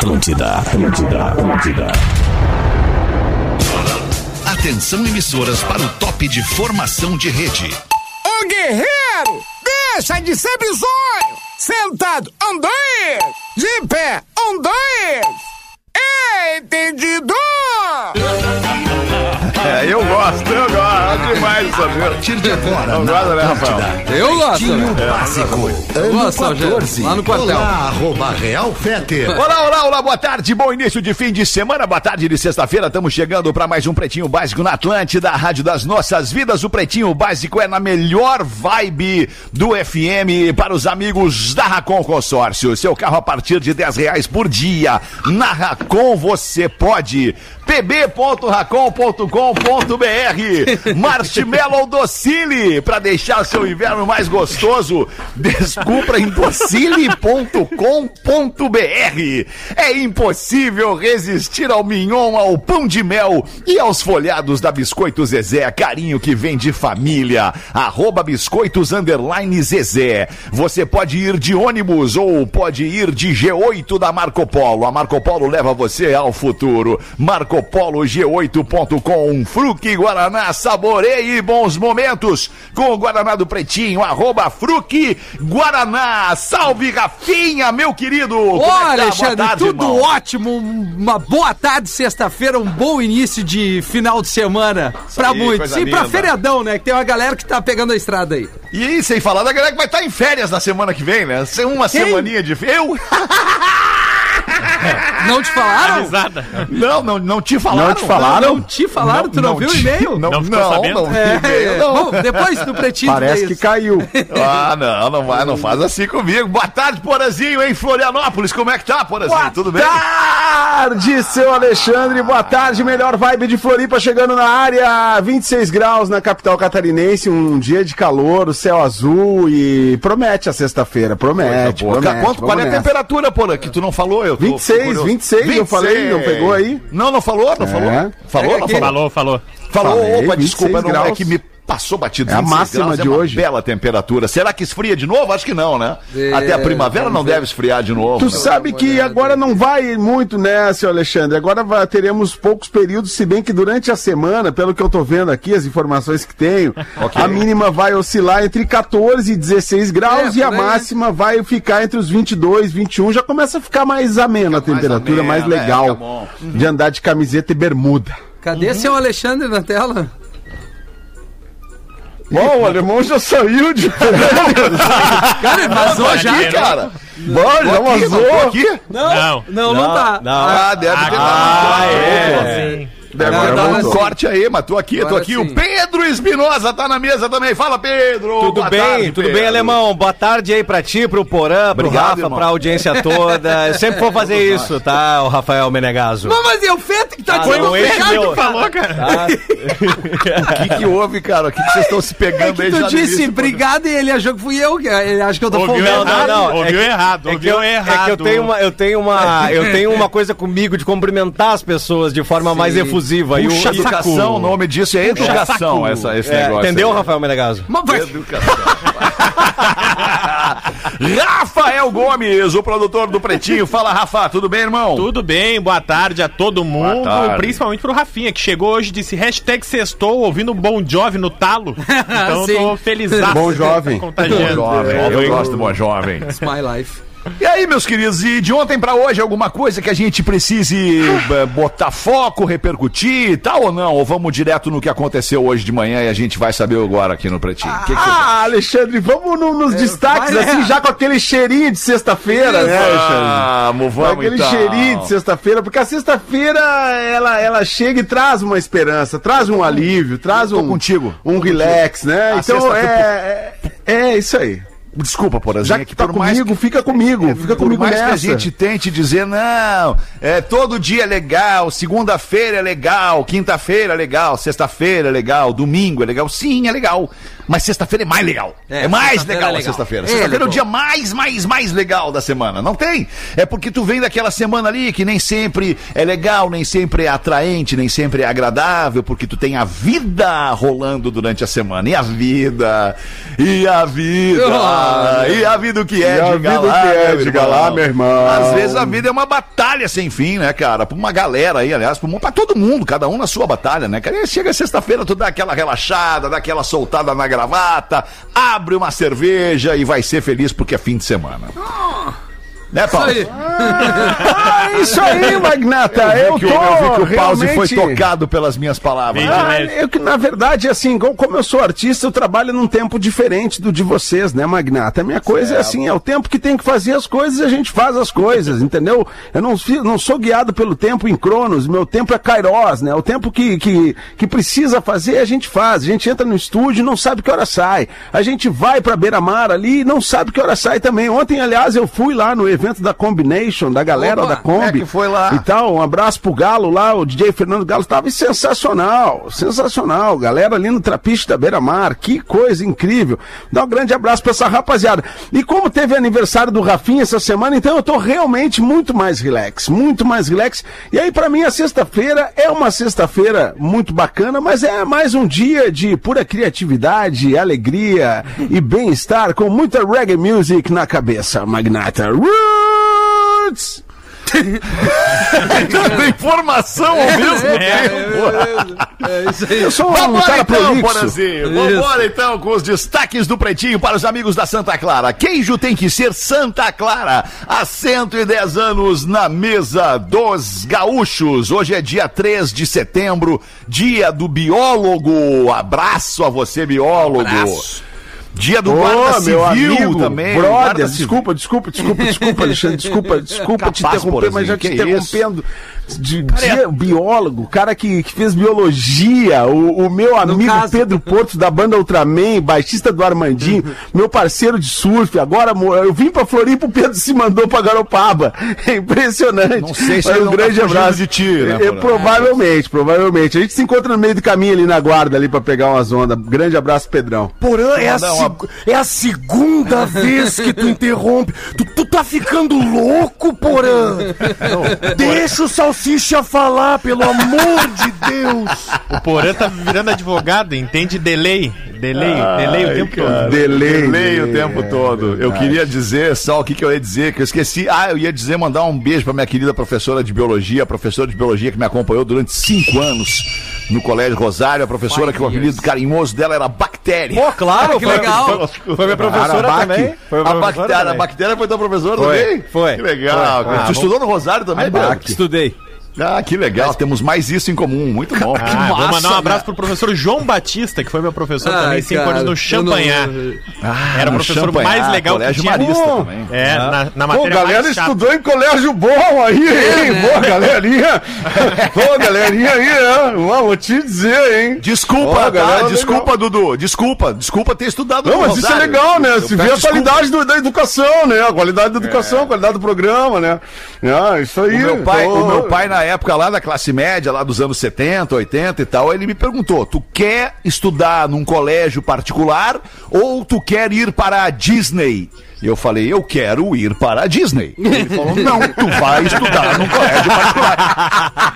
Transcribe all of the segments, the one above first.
Atlântida, Atlântida, Atlântida. Atenção emissoras para o top de formação de rede. Ô guerreiro, deixa de ser bizonho. Sentado, um, dois. De pé, um, dois. Entendido? É, eu gosto, eu gosto demais dessa A partir de agora, na gosta, né, Rafael? Eu gosto, Pretinho né? Básico. Eu Ano gosto, Rogério. 14. Lá no quartel. Olá, arroba Real Feter. Olá, olá, olá, boa tarde, bom início de fim de semana, boa tarde de sexta-feira, estamos chegando para mais um Pretinho Básico na Atlântida, a Rádio das Nossas Vidas. O Pretinho Básico é na melhor vibe do FM para os amigos da Racon Consórcio. Seu carro a partir de 10 reais por dia. Na Racon você pode. pb.racon.com.br Marshmallow Docile para deixar seu inverno mais gostoso. Descubra em docile.com.br. É impossível resistir ao mignon, ao pão de mel e aos folhados da Biscoito Zezé, carinho que vem de família. Arroba Biscoitos Underline Zezé. Você pode ir de ônibus ou pode ir de G8 da Marco Polo. A Marco Polo leva você ao futuro. Marco Polo G8.com. Fruque Guaraná, saboreie bons momentos com o Guaraná do Pretinho. Arroba Fruque Guaraná. Salve, Rafinha, meu querido. É Ô, que tá? Alexandre, tarde, tudo irmão. ótimo. Uma boa tarde, sexta-feira, um bom início de final de semana pra aí, muitos. E pra feriadão, né? Que tem uma galera que tá pegando a estrada aí. E sem falar da galera que vai estar em férias na semana que vem, né? Uma Quem? semaninha de Eu? Não te falaram? Não, não, não te falaram. Não te falaram? Não te falaram? tu não, viu o e-mail? Não, não, ficou não, sabendo? vi É, e-mail, é. não. Bom, depois do pretinho Parece que caiu. Ah, não, não vai, não faz assim comigo. Boa tarde, Porazinho, em Florianópolis. Como é que tá, Porazinho? Boa Tudo bem? tarde, seu Alexandre. Boa tarde, melhor vibe de Floripa chegando na área. 26 graus na capital catarinense, um dia de calor, o céu azul e promete a sexta-feira, promete. Boa. promete Quanto, qual é a temperatura, Porã, que tu não falou? Eu tô 26, curioso. 26, eu falei, não pegou aí? Não, não falou, não É. falou. Falou, não falou? Falou, falou. Falou, Falei, opa, 26 desculpa, não é que me passou batido. É a 26 máxima graus, de é uma hoje. bela temperatura. Será que esfria de novo? Acho que não, né? É, Até a primavera não ver. deve esfriar de novo. Tu né? sabe que agora não vai muito, né, seu Alexandre? Agora vai- teremos poucos períodos, se bem que durante a semana, pelo que eu tô vendo aqui, as informações que tenho, Ok. a mínima vai oscilar entre 14 e 16 graus É, e a aí. máxima vai ficar entre os 22, 21. Já começa a ficar mais amena a temperatura, mais, amena, é, legal fica bom. de andar de camiseta e bermuda. Cadê seu Alexandre na tela? Bom, o alemão já saiu de. Cara, ele vazou já. aqui, cara. Bom, já aqui, não, tô vazou. aqui. Não, não, não, tá. Ah, deve ter Ah, dado. é. Deve dado um corte aí, mas tô aqui, tô aqui. sim. O Pedro Espinosa tá na mesa também. Fala, Pedro. Tudo Boa bem, tarde, tudo Pedro. bem, alemão. Boa tarde aí pra ti, pro Porã, pro Obrigado, Rafa, irmão. pra audiência toda. Eu sempre vou fazer isso, tá, o Rafael Menegaso. Não, mas é o Feto que tá Ah, dizendo não, o esse meu- que falou, cara. Tá? O que, que houve, cara? O que, que vocês estão se É pegando que aí tu já no disse início, obrigado e ele achou que fui eu. que- Ele acha que eu tô Ouviu errado, não, não, ouviu é que- errado, É que, ouviu eu, é errado. que eu tenho uma, eu tenho uma, eu tenho uma coisa comigo de cumprimentar as pessoas de forma mais efusiva. E o- Puxa e- educação, o nome disso é educação, essa, esse É, negócio. entendeu, aí. Rafael Menegaso? Mas vai- Educação. Rafael Gomes, o produtor do Pretinho. Fala, Rafa, tudo bem, irmão? Tudo bem, boa tarde a todo mundo, principalmente pro Rafinha, que chegou hoje e disse hashtag sextou ouvindo Bon Jovi no talo. Então eu tô feliz. Bom jovem. Contagiando. Jovem, eu gosto do bom jovem. It's my life. E aí, meus queridos, e de ontem pra hoje, alguma coisa que a gente precise eh, botar foco, repercutir e tal ou não? Ou vamos direto no que aconteceu hoje de manhã e a gente vai saber agora aqui no Pretinho? O que que Ah, Alexandre, vamos no- nos destaques, vai, assim, né? já com aquele cheirinho de sexta-feira, né, Alexandre? Vamos, Com vamos aquele então. cheirinho de sexta-feira, porque a sexta-feira ela, ela chega e traz uma esperança, traz um alívio, traz um, contigo. um relax, né? A então é, é, é isso aí. Desculpa, Porazinho, Já é que tá comigo, fica comigo, fica por comigo mais nessa. que a gente tente dizer, não, é, todo dia é legal, segunda-feira é legal, quinta-feira é legal, sexta-feira é legal, domingo é legal, sim, é legal. Mas sexta-feira é mais legal. É, É, mais sexta-feira legal é a legal. sexta-feira. É Sexta-feira é o dia mais, mais, mais legal da semana. Não tem? É porque tu vem daquela semana ali que nem sempre é legal, nem sempre é atraente, nem sempre é agradável, porque tu tem a vida rolando durante a semana. E a vida, e a vida, Ah. e a vida o que é, E a diga vida o lá, que é, meu diga lá, meu irmão. Às vezes a vida é uma batalha sem fim, né, cara? Pra uma galera aí, aliás, pra todo mundo, cada um na sua batalha, né, cara? E chega sexta-feira, tu dá aquela relaxada, dá aquela soltada na gravata, abre uma cerveja e vai ser feliz porque é fim de semana. Né, Paulo? Isso aí. Ah, isso aí, Magnata. Eu, Que tô o- eu vi que o pause foi realmente- tocado pelas minhas palavras. Ah, eu que, na verdade, assim, como eu sou artista, eu trabalho num tempo diferente do de vocês, né, Magnata? A minha coisa é assim, é o tempo que tem que fazer as coisas e a gente faz as coisas, entendeu? Eu não, não sou guiado pelo tempo em cronos, meu tempo é kairos, né? O tempo que, que, que precisa fazer, a gente faz. A gente entra no estúdio e não sabe que hora sai. A gente vai pra beira-mar ali e não sabe que hora sai também. Ontem, aliás, eu fui lá no evento da Combination, da galera Opa, da Kombi. é que foi lá. E tal. Um abraço pro Galo lá, o DJ Fernando Galo estava sensacional, sensacional. Galera ali no Trapiche da Beira Mar, que coisa incrível. Dá um grande abraço pra essa rapaziada. E como teve aniversário do Rafinha essa semana, então eu tô realmente muito mais relax, muito mais relax. E aí pra mim a sexta-feira é uma sexta-feira muito bacana, mas é mais um dia de pura criatividade, alegria e bem-estar com muita reggae music na cabeça, Magnata. Roots! Tanta informação ao mesmo tempo. É isso aí. Eu sou um Vambora cara então. Vambora então com os destaques do Pretinho para os amigos da Santa Clara. Queijo tem que ser Santa Clara. Há 110 anos na mesa dos gaúchos. Hoje é dia 3 de setembro, dia do biólogo. Abraço a você, biólogo. Abraço. Dia do Ô, guarda meu civil amigo, também. brother, guarda civil. desculpa, desculpa, desculpa, desculpa, Alexandre, desculpa, desculpa te Capaz, interromper, mas já te interrompendo. De, de- biólogo, cara que, que fez biologia, o, o meu amigo caso. Pedro Porto da banda Ultraman, baixista do Armandinho, meu parceiro de surf, agora eu vim pra Floripa, o Pedro se mandou pra Garopaba. É impressionante. Não sei se Mas ele um não tá grande fugindo abraço de ti, né, É, Porã? provavelmente, provavelmente. A gente se encontra no meio do caminho ali na guarda ali pra pegar umas ondas. Grande abraço, Pedrão. Porã, é a, Seg- é a segunda vez que tu interrompe. Tu, tu tá ficando louco, Porã? Deixa o Salsicha falar, pelo amor de Deus. O Porã tá virando advogado, entende delay. Delay, delay o tempo todo. Delay. Delay o tempo todo. Eu queria dizer só o que, que eu ia dizer, que eu esqueci. Ah, eu ia dizer, mandar um beijo pra minha querida professora de biologia, a professora de biologia que me acompanhou durante cinco anos no Colégio Rosário, a professora que o apelido carinhoso dela era Bactéria. Pô, claro, Que foi, legal. Foi minha professora Arabaque. também. Foi A professora bactéria, a também. bactéria foi tua professora Foi, também? foi. Que legal. Foi. Ah, tu vamos- estudou no Rosário também, Pedro? Estudei. Ah, que legal. Temos mais isso em comum. Muito bom. Ah, vou massa, mandar um abraço né? pro professor João Batista, que foi meu professor Ai, também, cinco cara, anos no Champanhar. não- Ah, Era o professor Champanhar, mais legal que Colégio tinha. Marista Pô. também. É, na, na Pô, matéria galera mais chata. estudou em colégio bom aí, hein? Boa, galerinha. Pô, galerinha aí, né? Vou te dizer, hein? Desculpa, Ó, tá? galera, Desculpa, Dudu. Desculpa. Desculpa ter estudado Não, no mas isso é legal, né? Eu Se vê a qualidade do- da educação, né? A qualidade da educação, a qualidade do programa, né? Ah, isso aí. O meu, pai, o meu pai, na época lá da classe média, lá dos anos 70, 80 e tal, ele me perguntou: tu quer estudar num colégio particular ou tu quer ir para a Disney? E eu falei, eu quero ir para a Disney. Ele falou, não, tu vai estudar num colégio particular.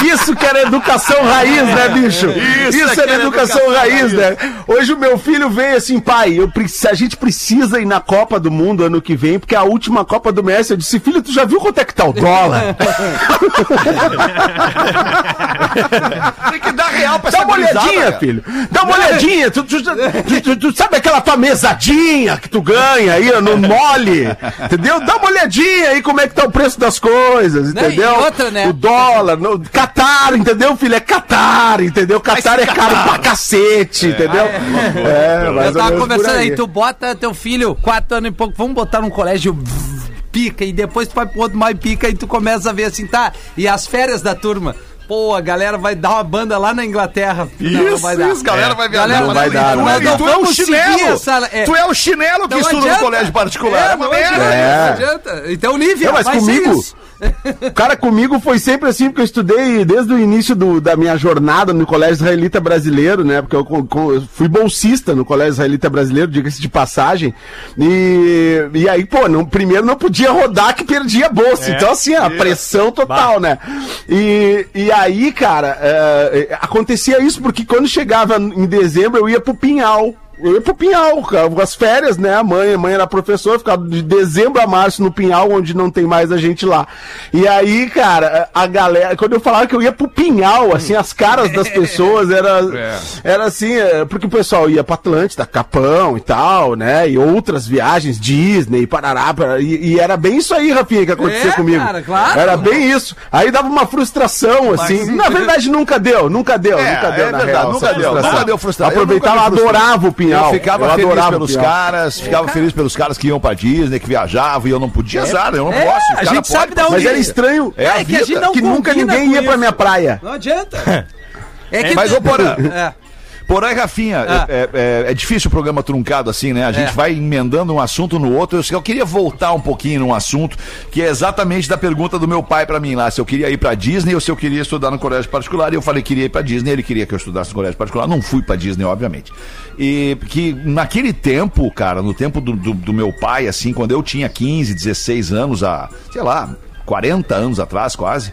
Isso que era educação raiz, né, bicho? Isso Isso, é que era era educação, educação raiz, raiz. né? Hoje o meu filho veio assim, pai, eu, a gente precisa ir na Copa do Mundo ano que vem, porque é a última Copa do Messi. Eu disse, filho, tu já viu quanto é que tá o dólar? Tem que dar real pra Dá uma olhadinha, cara. filho. Dá uma olhadinha. Tu, tu- tu- tu- tu sabe aquela tua mesadinha que tu ganha aí ó, no mole? Entendeu? Dá uma olhadinha aí como é que tá o preço das coisas, Não, e entendeu? outra, né? O dólar, no, Catar, entendeu, filho? É Catar, entendeu? Catar é caro pra cacete, entendeu? É, mais Eu tava conversando por aí, tu bota teu filho, quatro anos e pouco, vamos botar num colégio pica, e depois tu vai pro outro mais pica e tu começa a ver assim, tá? E as férias da turma? Pô, a galera vai dar uma banda lá na Inglaterra. Não, não Isso, vai dar. isso, galera É. vai viajar. Galera, Não vai dar, tu, não é- vai dar. tu é o chinelo. essa- é. Tu é o chinelo que Não estuda adianta. no colégio particular. É, uma não merda. adianta, É. não adianta. Então, Nívia, Não, mas comigo, isso. Cara, comigo foi sempre assim, porque eu estudei desde o início do- da minha jornada no Colégio Israelita Brasileiro, né? Porque eu, eu fui bolsista no Colégio Israelita Brasileiro, diga-se de passagem. E, e aí, pô, não, primeiro não podia rodar que perdia a bolsa. então, assim, a pressão total, né? E, e aí, cara, é, é, acontecia isso porque quando chegava em dezembro eu ia pro Pinhal. Eu ia pro Pinhal, cara, as férias, né? A mãe, a mãe era professora, ficava de dezembro a março no Pinhal, onde não tem mais a gente lá. E aí, cara, a galera, quando eu falava que eu ia pro Pinhal, assim, as caras das pessoas era, era assim, é, porque o pessoal ia pra Atlântida, Capão e tal, né? E outras viagens, Disney, Parará, parará, e, e era bem isso aí, Rafinha, que acontecia É, comigo. cara, claro. Era bem isso. Aí dava uma frustração, assim. Na verdade, nunca deu, nunca deu, É, nunca deu, é na verdade, real, nunca deu, frustração. nunca deu frustração. Aproveitava, adorava o Pinhal. Eu ficava Eu feliz pelos caras, ficava feliz pelos caras que iam pra Disney, que viajavam e eu não podia usar, eu não É, posso. a gente sabe da pode. Mas onde- era estranho É a É que a gente vida. não que nunca ninguém ia pra minha praia. Não adianta. É que Mas, ô, Porã, É. Porém, Rafinha, Ah. é, é- é difícil o programa truncado assim, né? A gente É. vai emendando um assunto no outro. Eu, eu queria voltar um pouquinho num assunto que é exatamente da pergunta do meu pai pra mim lá, se eu queria ir pra Disney ou se eu queria estudar no colégio particular. E eu falei que queria ir pra Disney, ele queria que eu estudasse no colégio particular. Não fui pra Disney, obviamente. E que naquele tempo, cara, no tempo do, do- do meu pai, assim, quando eu tinha 15, 16 anos, há, sei lá, 40 anos atrás quase.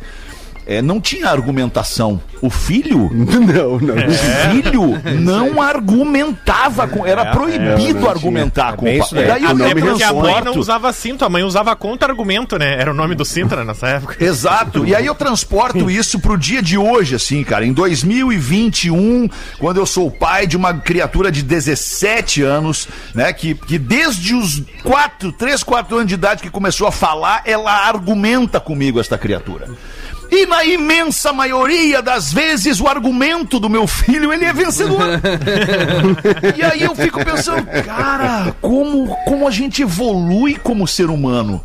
É, não tinha argumentação. O filho Não, não. o filho não argumentava com. Era proibido não argumentar com o pai. daí. Eu não me me Porque a mãe não usava cinto, a mãe usava contra-argumento, né? Era o nome do Sintra nessa época. Exato. E aí eu transporto isso pro dia de hoje, assim, cara. Em 2021, quando eu sou pai de uma criatura de 17 anos, né? Que, que desde os 4, 3, 4 anos de idade que começou a falar, ela argumenta comigo, esta criatura. E na imensa maioria das vezes o argumento do meu filho ele é vencedor. e aí eu fico pensando, cara, como, como a gente evolui como ser humano.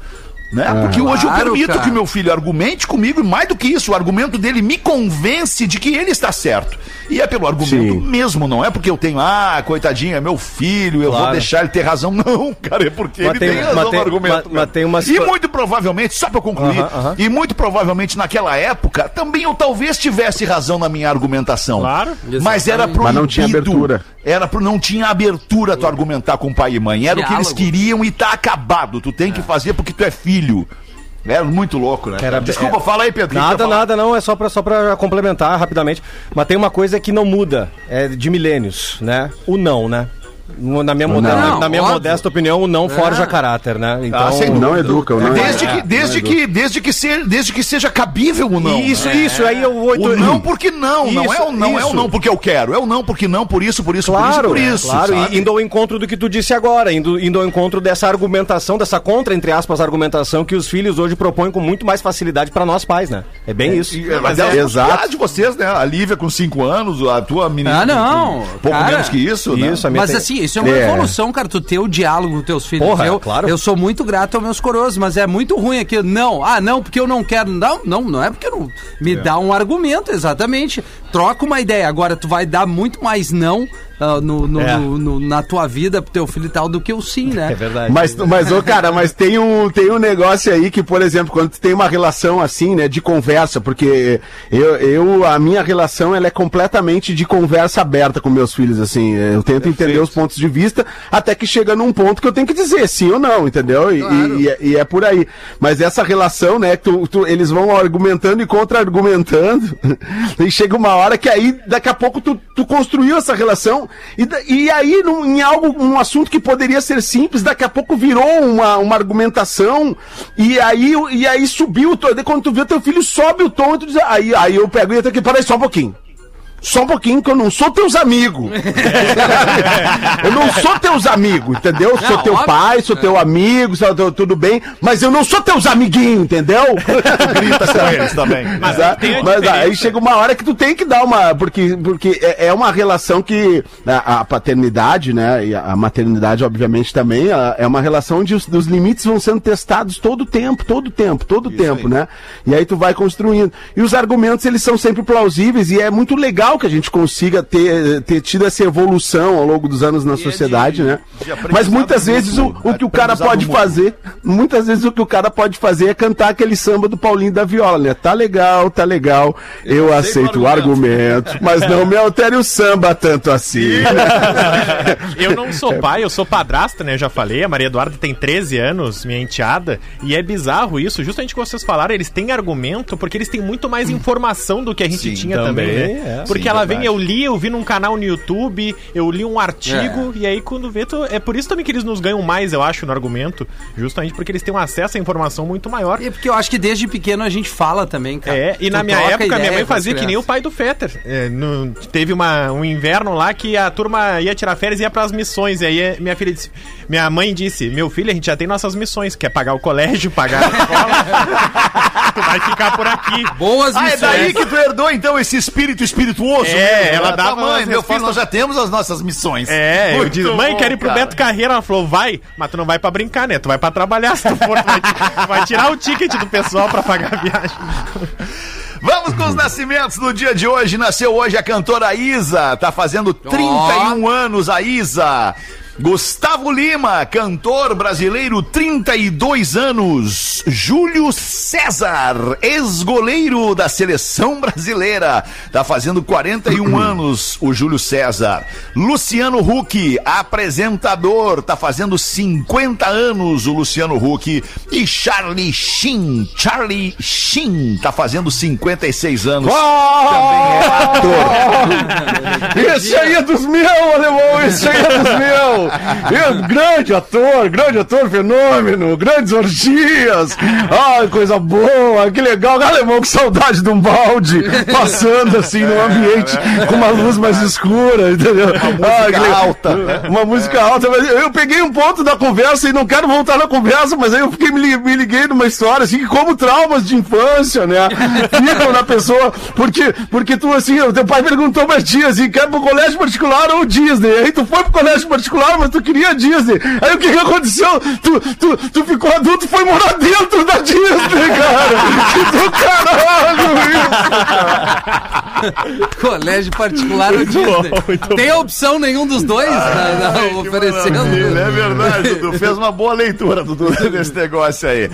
Né? Porque hoje eu Claro, permito cara. que meu filho argumente comigo e mais do que isso, o argumento dele me convence de que ele está certo. E é pelo argumento Sim. mesmo, não é porque eu tenho, ah, coitadinho, é meu filho, eu vou Claro. deixar ele ter razão. Não, cara, é porque Mas ele tem- tem, razão mas tem- no argumento. mas- mas uma E muito provavelmente, só pra eu concluir, Aham, aham. e muito provavelmente naquela época, também eu talvez tivesse razão na minha argumentação. Claro. Mas era proibido. Mas não tinha abertura. Era pro, não tinha abertura tu argumentar com pai e mãe. Era o que eles Diálogo. queriam e tá acabado. Tu tem que fazer porque tu é filho. Era muito louco, né? Era- Desculpa, é- fala aí, Pedro. Nada, nada, não. É só pra, só pra complementar rapidamente. Mas tem uma coisa que não muda. É de milênios, né? O não, né? Na minha, não. na minha Óbvio. modesta opinião, o não forja É. caráter, né? Então, Ah, sem O não educa, não Desde educa. que, desde que, desde que, se, desde que seja cabível o não. Isso, né? isso. Aí eu vou. O não porque não, não Isso, é o não, é o isso. não porque eu quero, é o não porque não, por isso, por isso, Claro, por isso, por isso. claro, sabe? e indo ao encontro do que tu disse agora, indo, indo ao encontro dessa argumentação, dessa contra, entre aspas, argumentação que os filhos hoje propõem com muito mais facilidade pra nós pais, né? É bem isso. Mas é- é exato. exato de vocês, né? A Lívia com 5 anos, a tua menina Ah, não. com pouco Cara, menos que isso, né? Isso, a minha Mas tem- assim, isso é uma É. evolução, cara, tu ter o diálogo com teus filhos. Porra, eu, claro. eu sou muito grato aos meus coroas, mas é muito ruim aqui. Não, ah, não, porque eu não quero. Não, não, não é porque não. Me dá um argumento, exatamente. Troca uma ideia. Agora, tu vai dar muito mais não ah, no, no- É. no- no- na tua vida pro teu filho e tal do que o sim, né? É verdade. Mas, mas ô, cara, mas tem um, tem um negócio aí que, por exemplo, quando tu tem uma relação assim, né, de conversa, porque eu, eu a minha relação ela é completamente de conversa aberta com meus filhos, assim. Eu tento entender os pontos de vista, até que chega num ponto que eu tenho que dizer sim ou não, entendeu? E, e- e é- e é por aí. Mas essa relação, né, tu, tu- eles vão argumentando e contra-argumentando, e chega uma hora que aí, daqui a pouco, tu, tu construiu essa relação, e, e aí, num, em algo, um assunto que poderia ser simples, daqui a pouco virou uma, uma argumentação, e aí, e aí subiu o tom. Quando tu vê teu filho, sobe o tom, e tu diz, aí, aí eu pego e eu tenho que, peraí, só um pouquinho. Só um pouquinho, que eu não sou teus amigos. eu não sou teus amigos, entendeu? Eu sou Não, teu óbvio. pai, sou teu amigo, sou teu- tudo bem, mas eu não sou teus amiguinhos, entendeu? Grita com eles também. Mas Mas, a mas aí chega uma hora que tu tem que dar uma. Porque, porque é, é uma relação que a, a paternidade, né? E a maternidade, obviamente, também, ela é uma relação onde os, os limites vão sendo testados todo o tempo, todo o tempo, todo o tempo, aí. né? E aí tu vai construindo. E os argumentos, eles são sempre plausíveis e é muito legal legal que a gente consiga ter, ter tido essa evolução ao longo dos anos na sociedade, né? de Mas muitas vezes o, mútuo, o que o cara pode fazer, muitas vezes o que o cara pode fazer é cantar aquele samba do Paulinho da Viola, né? Tá legal, tá legal, eu, aceito o argumento, mas não me altere o samba tanto assim. Eu não sou pai, eu sou padrasta, né? Eu já falei, a Maria Eduarda tem 13 anos, minha enteada, e é bizarro isso, justamente como vocês falaram, eles têm argumento porque eles têm muito mais informação do que a gente Sim, tinha também, também, né? é. Porque Sim, ela verdade. vem, eu li, eu vi num canal no YouTube, eu li um artigo, e aí quando vê, tu, é por isso também que eles nos ganham mais, eu acho, no argumento, justamente porque eles têm um acesso à informação muito maior. E porque eu acho que desde pequeno a gente fala também, cara. É, e Tu na minha época, minha mãe fazia que nem o pai do Fetter. É, no- teve uma, um inverno lá que a turma ia tirar férias e ia pras missões. E aí minha filha disse, minha mãe disse, meu filho, a gente já tem nossas missões, quer pagar o colégio, pagar a escola. tu vai ficar por aqui. Boas Ah, é missões. daí que tu herdou, então, esse espírito espirituoso. É, mesmo, ela né? Tá, mãe, meu filho, nós já temos as nossas missões. É, eu disse, mãe, bom, quero ir pro cara. Beto Carreira. Ela falou, vai, mas tu não vai pra brincar, né? Tu vai pra trabalhar se tu for. Tu vai, tu vai tirar o ticket do pessoal pra pagar a viagem. Vamos com os nascimentos do dia de hoje. Nasceu hoje a cantora Isa. Tá fazendo 31 anos a Isa. Gustavo Lima, cantor brasileiro, 32 anos. Júlio César, ex-goleiro da seleção brasileira. Tá fazendo 41 anos o Júlio César. Luciano Huck, apresentador. Tá fazendo 50 anos o Luciano Huck. E Charlie Sheen, Charlie Sheen, tá fazendo 56 anos. Também é ator. Esse aí é dos meus, alemão, esse aí é dos meus. Eu, grande ator, grande ator, fenômeno, grandes orgias. Ai, coisa boa, que legal. Alemão, que saudade de um balde passando assim no ambiente com uma luz mais escura, entendeu? Uma música alta? Uma música alta. Mas eu peguei um ponto da conversa e não quero voltar na conversa, mas aí eu fiquei, me liguei numa história assim, que como traumas de infância, né? Ficam na pessoa, porque, porque tu assim, o teu pai perguntou pra ti assim, quer pro colégio particular ou Disney? Aí tu foi pro colégio particular, mas tu queria Disney. Aí o que que aconteceu? Tu, tu, tu ficou adulto e foi morar dentro da Disney, cara! Que do caralho isso! Colégio particular ou Disney. Tem opção nenhum dos dois na- na- oferecendo. Maravilha, É verdade, Dudu. Fez uma boa leitura, Dudu, desse negócio aí.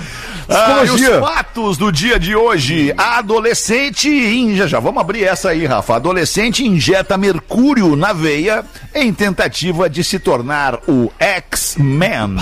Ah, e os fatos do dia de hoje. Adolescente inja, já vamos abrir essa aí, Rafa. Adolescente injeta mercúrio na veia em tentativa de se tornar o X-Men.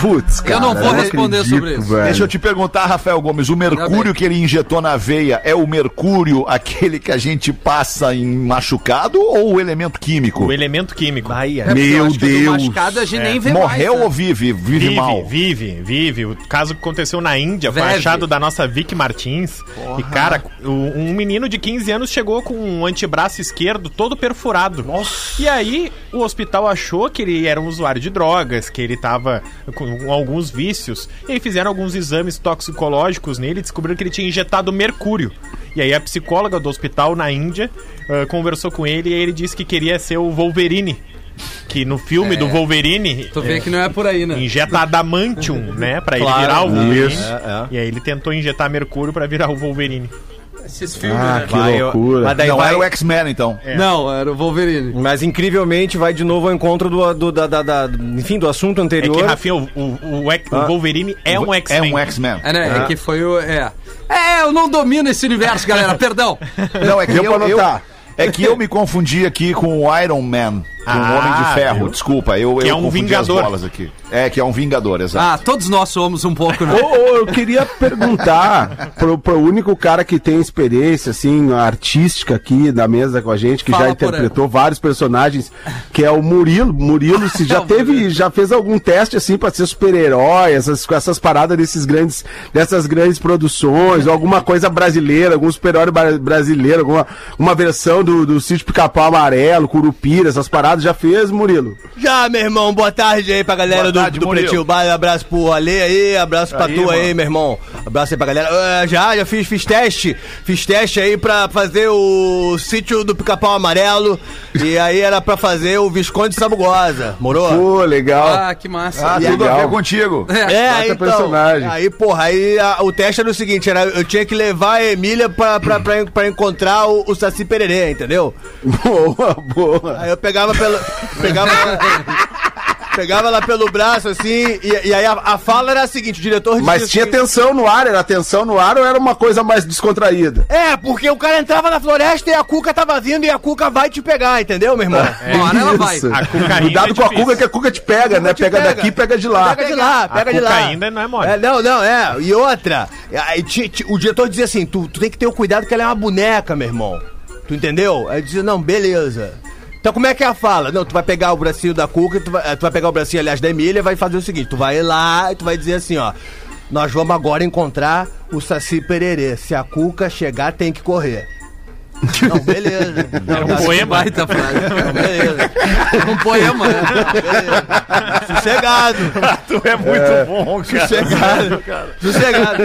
Putz, cara. Eu não vou responder acredito, sobre isso. velho. Deixa eu te perguntar, Rafael Gomes, o mercúrio que ele injetou na veia é o mercúrio aquele que a gente passa em machucado ou o elemento químico? O elemento químico. É, Meu Deus. machucado a gente É. nem vê Morreu mais, né? ou vive? Vive, Vive, mal. vive, vive. O caso que aconteceu na Índia foi Vive. achado da nossa Vicky Martins. E, cara, um menino de 15 anos chegou com um antebraço esquerdo todo perfurado. Nossa. E aí, o hospital achou que ele era um usuário de drogas, que ele tava com alguns vícios. E aí fizeram alguns exames toxicológicos nele e descobriram que ele tinha injetado mercúrio. E aí a psicóloga do hospital na Índia ah, conversou com ele e aí ele disse que queria ser o Wolverine. Que no filme do Wolverine Tu vê que não é por aí, né? injeta adamantium, né? Pra ele Claro, virar o Wolverine. isso. E aí ele tentou injetar mercúrio pra virar o Wolverine. Esses filmes, Ah, né? que Vai, eu- loucura. mas daí Não vai- era o X-Men, então. Não, era o Wolverine. Mas incrivelmente vai de novo ao encontro do, do, da, da- da- enfim, do assunto É anterior. que, Rafinha, o, o, o o Wolverine é um É X-Men. um X-Men. É, né? É que foi o. É. É, eu não domino esse universo, galera. Perdão. Não, é que eu, eu- notar. é que eu me confundi aqui com o Iron Man, Ah, Homem de Ferro. viu? Desculpa, eu, Que eu é um Vingador. as bolas aqui. É, que é um Vingador, exato. Ah, todos nós somos um pouco, né? Eu queria perguntar pro, pro único cara que tem experiência, assim, artística aqui na mesa com a gente, que Fala já interpretou vários personagens, que é o Murilo. Murilo, se já teve, já fez algum teste, assim, pra ser super-herói, essas, com essas paradas desses grandes, dessas grandes produções, ou alguma coisa brasileira, algum super-herói bra- brasileiro, alguma uma versão do, do Sítio Pica-Pau Amarelo, Curupira, essas paradas. Passado, já fez, Murilo? Já, meu irmão, boa tarde aí pra galera Boa do, do. Pretinho Básico. Abraço pro Ale aí, abraço pra Aí, tu aí, mano. meu irmão. Abraço aí pra galera. Ah, já, já fiz, fiz teste. Fiz teste aí pra fazer o sítio do Pica-Pau Amarelo. e aí era pra fazer o Visconde Sabugosa. Morou? Pô, legal. Ah, que massa. Ah, E tudo a legal. ver contigo. É, Bota então, personagem. aí, porra, aí a- o teste era o seguinte, era, eu tinha que levar a Emília pra, pra, pra, pra encontrar o, o Saci Pererê, entendeu? Boa, boa. Aí eu pegava pelo. Pegava. pegava ela pelo braço assim, e, e aí a, a fala era a seguinte: o diretor Mas tinha assim, tensão no ar, era tensão no ar ou era uma coisa mais descontraída? É, porque o cara entrava na floresta e a Cuca tava vindo e a Cuca vai te pegar, entendeu, meu irmão? Uma hora ela vai. A Cuidado é com a. Cuca, que a Cuca te pega, né? te Pega, pega. daqui, pega de lá. Pega de lá, pega de Cuca lá. ainda não é mole. É, não, não, é. E outra, aí ti- ti- o diretor dizia assim: tu, tu tem que ter o cuidado que ela é uma boneca, meu irmão. Tu entendeu? Aí eu dizia, não, beleza. Então como é que é a fala? Não, tu vai pegar o bracinho da Cuca, tu vai, eh, tu vai pegar o bracinho, aliás, da Emília vai fazer o seguinte: tu vai lá e tu vai dizer assim, ó. Nós vamos agora encontrar o Saci Pererê. Se a Cuca chegar, tem que correr. Não, beleza. Era um poema. Baita frase. Não, beleza. um poema. né? beleza. Sossegado. Tu é muito bom, cara. Sossegado. Sossegado.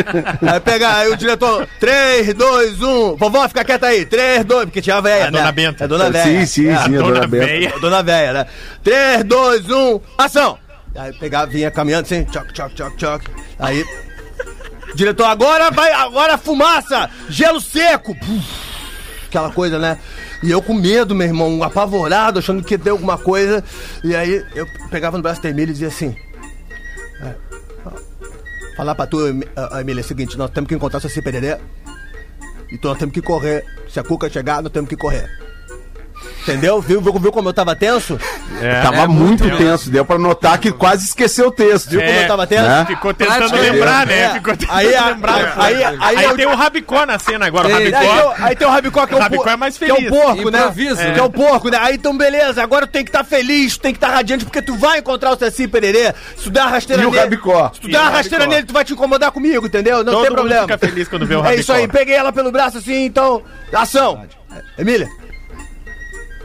Aí pega, aí o diretor, 3, 2, 1. Vovó, fica quieta aí. 3, 2, porque tinha a véia, A né? dona Benta. É dona véia. Sim, sim, É, sim, a Dona dona Benta. Véia. a dona véia, né? 3, 2, 1, ação! Aí pegava, vinha caminhando assim, tchoc, tchoc, tchoc, tchoc. Aí. Diretor, agora vai, agora fumaça! Gelo seco! Puf, aquela coisa, né? E eu com medo, meu irmão, apavorado, achando que deu alguma coisa. E aí eu pegava no braço da Emília e dizia assim. é, falar pra tu, Emília, é o seguinte, nós temos que encontrar o Saci Pererê. Então nós temos que correr. Se a Cuca chegar, nós temos que correr. Entendeu? Viu, viu, viu como eu tava tenso? É. Tava É muito muito tenso, deu pra notar que quase esqueceu o texto. Viu como eu tava tenso? né? Ficou tentando lembrar, né? É. Ficou tentando Aí, a- lembrar. aí, aí, Aí, eu- tem o Rabicó na cena agora. O Aí tem, Rabicó. o- aí tem o Rabicó que é O o, Rabicó é mais que é o feliz. porco, né? Improviso. Que é o porco, né? Aí então beleza, agora tu tem que estar feliz, tu tem que estar radiante, porque tu vai encontrar o Saci Pererê. Se tu der uma rasteira E o nele. Rabicó. Se tu der o uma rasteira Rabicó. nele, tu vai te incomodar comigo, entendeu? Não Todo tem problema. fica feliz quando vê o É isso aí, Rabicó. peguei ela pelo braço assim, então. Ação! Emília,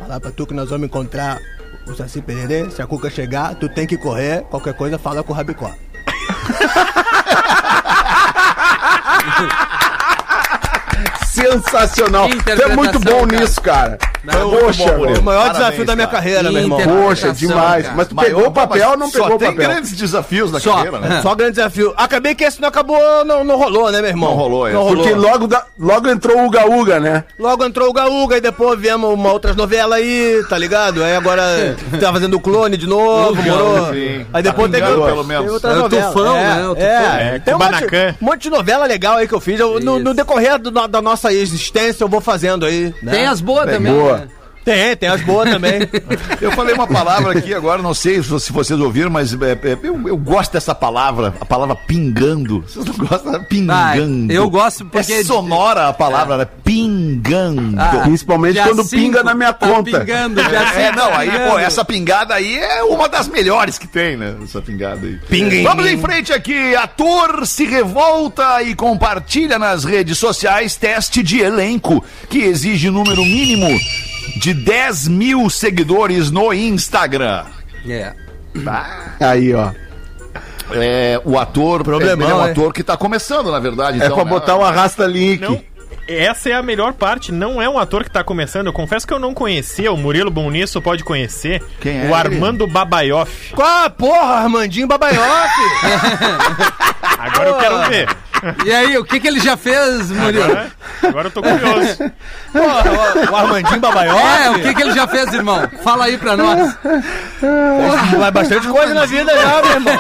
falar pra tu que nós vamos encontrar o Saci Pererê. Se a Cuca chegar, tu tem que correr. Qualquer coisa, fala com o Rabicó. Sensacional. Tu é muito bom cara. nisso, cara. Não, Poxa, bom, o maior Parabéns, desafio da minha cara. carreira, meu irmão. Poxa, demais. cara. Mas tu Mas, pegou o papel ou não só pegou o tem papel? grandes desafios na Só. carreira, né? Só grande desafio. Acabei que esse não acabou, não, não rolou, né, meu irmão? Não rolou, é. Não rolou. Porque logo, da- logo entrou o Uga, né? Logo entrou o Gaúga e depois viemos uma outras novelas aí, tá ligado? Aí agora tá fazendo o clone de novo, morou. Aí Tá depois pingando, teve pelo menos. outras É o novelas. Tufão, né? É, É, tem um monte, um de novela legal aí que eu fiz. Eu- no, no decorrer do- da nossa existência eu vou fazendo aí. né? Tem as boas também. boa. né? Tem, tem as boas também. Eu falei uma palavra aqui agora, não sei se vocês ouviram, mas é, é, eu, eu gosto dessa palavra, a palavra pingando. Vocês não gostam? Pingando. Ah, eu gosto porque- É sonora a palavra, né? Pingando. Ah, Principalmente quando cinco, pinga na minha tá conta. Pingando, É, cinco não, tá aí, pô, essa pingada aí é uma das melhores que tem, né? Essa pingada aí. Pinga em Vamos em frente aqui. Ator se revolta e compartilha nas redes sociais teste de elenco que exige número mínimo de 10 mil seguidores no Instagram. É. Aí, ó. É, o ator, Problemão, ele é um hein? ator que tá começando, na verdade. É então, pra né? botar o arrasta-link. Não, essa é a melhor parte. Não é um ator que tá começando. Eu confesso que eu não conhecia. O Murilo Bonisso pode conhecer. Quem é O ele? Armando Babaioff. Qual a porra, Armandinho Babaioff? Agora eu quero ver. E aí, o que, que ele já fez, Murilo? Agora, agora eu tô curioso. Porra, o, o Armandinho Babaioff? É, o que, que ele já fez, irmão? Fala aí pra nós. Vai bastante coisa na vida já, meu irmão.